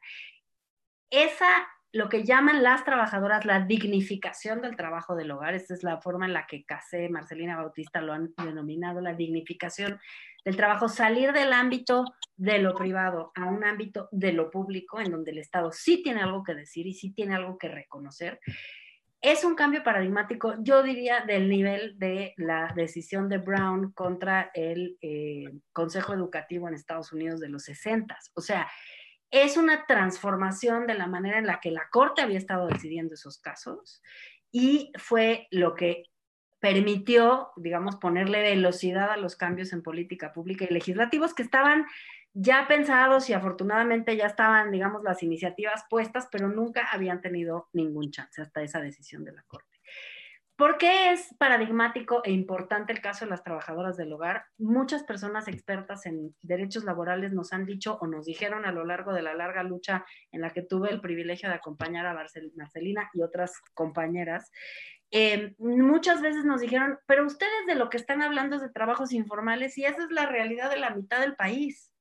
Esa lo que llaman las trabajadoras la dignificación del trabajo del hogar. Esta es la forma en la que Casé, Marcelina Bautista lo han denominado, la dignificación del trabajo, salir del ámbito de lo privado a un ámbito de lo público, en donde el Estado sí tiene algo que decir y sí tiene algo que reconocer. Es un cambio paradigmático, yo diría, del nivel de la decisión de Brown contra el eh, Consejo Educativo en Estados Unidos de los 60. O sea, es una transformación de la manera en la que la Corte había estado decidiendo esos casos y fue lo que permitió, digamos, ponerle velocidad a los cambios en política pública y legislativos que estaban ya pensados y afortunadamente ya estaban, digamos, las iniciativas puestas, pero nunca habían tenido ningún chance hasta esa decisión de la Corte. ¿Por qué es paradigmático e importante el caso de las trabajadoras del hogar? Muchas personas expertas en derechos laborales nos han dicho o nos dijeron a lo largo de la larga lucha en la que tuve el privilegio de acompañar a Marcelina y otras compañeras. Eh, muchas veces nos dijeron, pero ustedes de lo que están hablando es de trabajos informales y esa es la realidad de la mitad del país.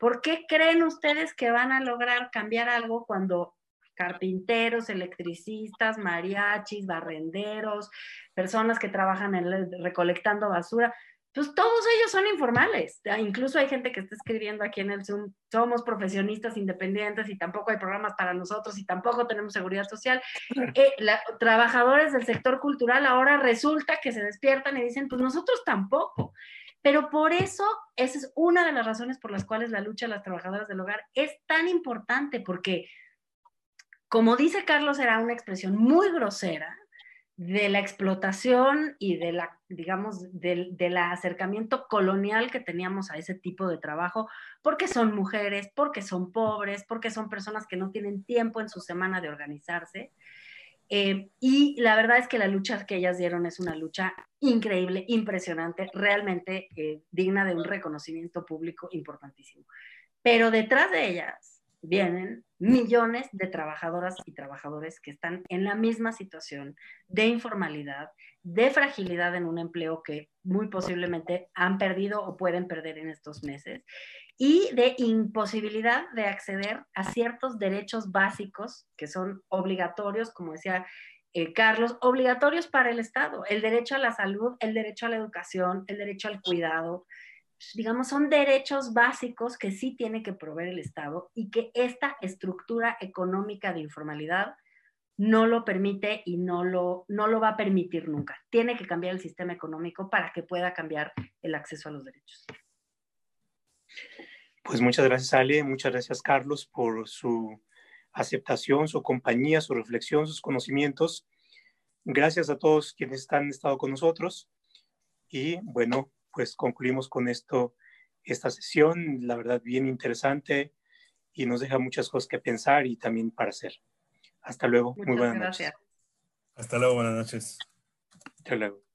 ¿Por qué creen ustedes que van a lograr cambiar algo cuando carpinteros, electricistas, mariachis, barrenderos, personas que trabajan en recolectando basura, pues todos ellos son informales. Incluso hay gente que está escribiendo aquí en el Zoom, somos profesionistas independientes y tampoco hay programas para nosotros y tampoco tenemos seguridad social. Eh, trabajadores del sector cultural ahora resulta que se despiertan y dicen, pues nosotros tampoco. Pero por eso, esa es una de las razones por las cuales la lucha de las trabajadoras del hogar es tan importante, porque como dice Carlos, era una expresión muy grosera de la explotación y de la, digamos, del, acercamiento colonial que teníamos a ese tipo de trabajo, porque son mujeres, porque son pobres, porque son personas que no tienen tiempo en su semana de organizarse. Eh, y la verdad es que la lucha que ellas dieron es una lucha increíble, impresionante, realmente eh, digna de un reconocimiento público importantísimo. Pero detrás de ellas vienen millones de trabajadoras y trabajadores que están en la misma situación de informalidad, de fragilidad en un empleo que muy posiblemente han perdido o pueden perder en estos meses y de imposibilidad de acceder a ciertos derechos básicos que son obligatorios, como decía eh, Carlos, obligatorios para el Estado, el derecho a la salud, el derecho a la educación, el derecho al cuidado, digamos, son derechos básicos que sí tiene que proveer el Estado y que esta estructura económica de informalidad no lo permite y no lo, no lo va a permitir nunca. Tiene que cambiar el sistema económico para que pueda cambiar el acceso a los derechos. Pues muchas gracias, Ale. Muchas gracias, Carlos, por su aceptación, su compañía, su reflexión, sus conocimientos. Gracias a todos quienes han estado con nosotros. Y bueno, pues concluimos con esto, esta sesión, la verdad bien interesante y nos deja muchas cosas que pensar y también para hacer. Hasta luego, muy buenas noches. Hasta luego, buenas noches. Hasta luego.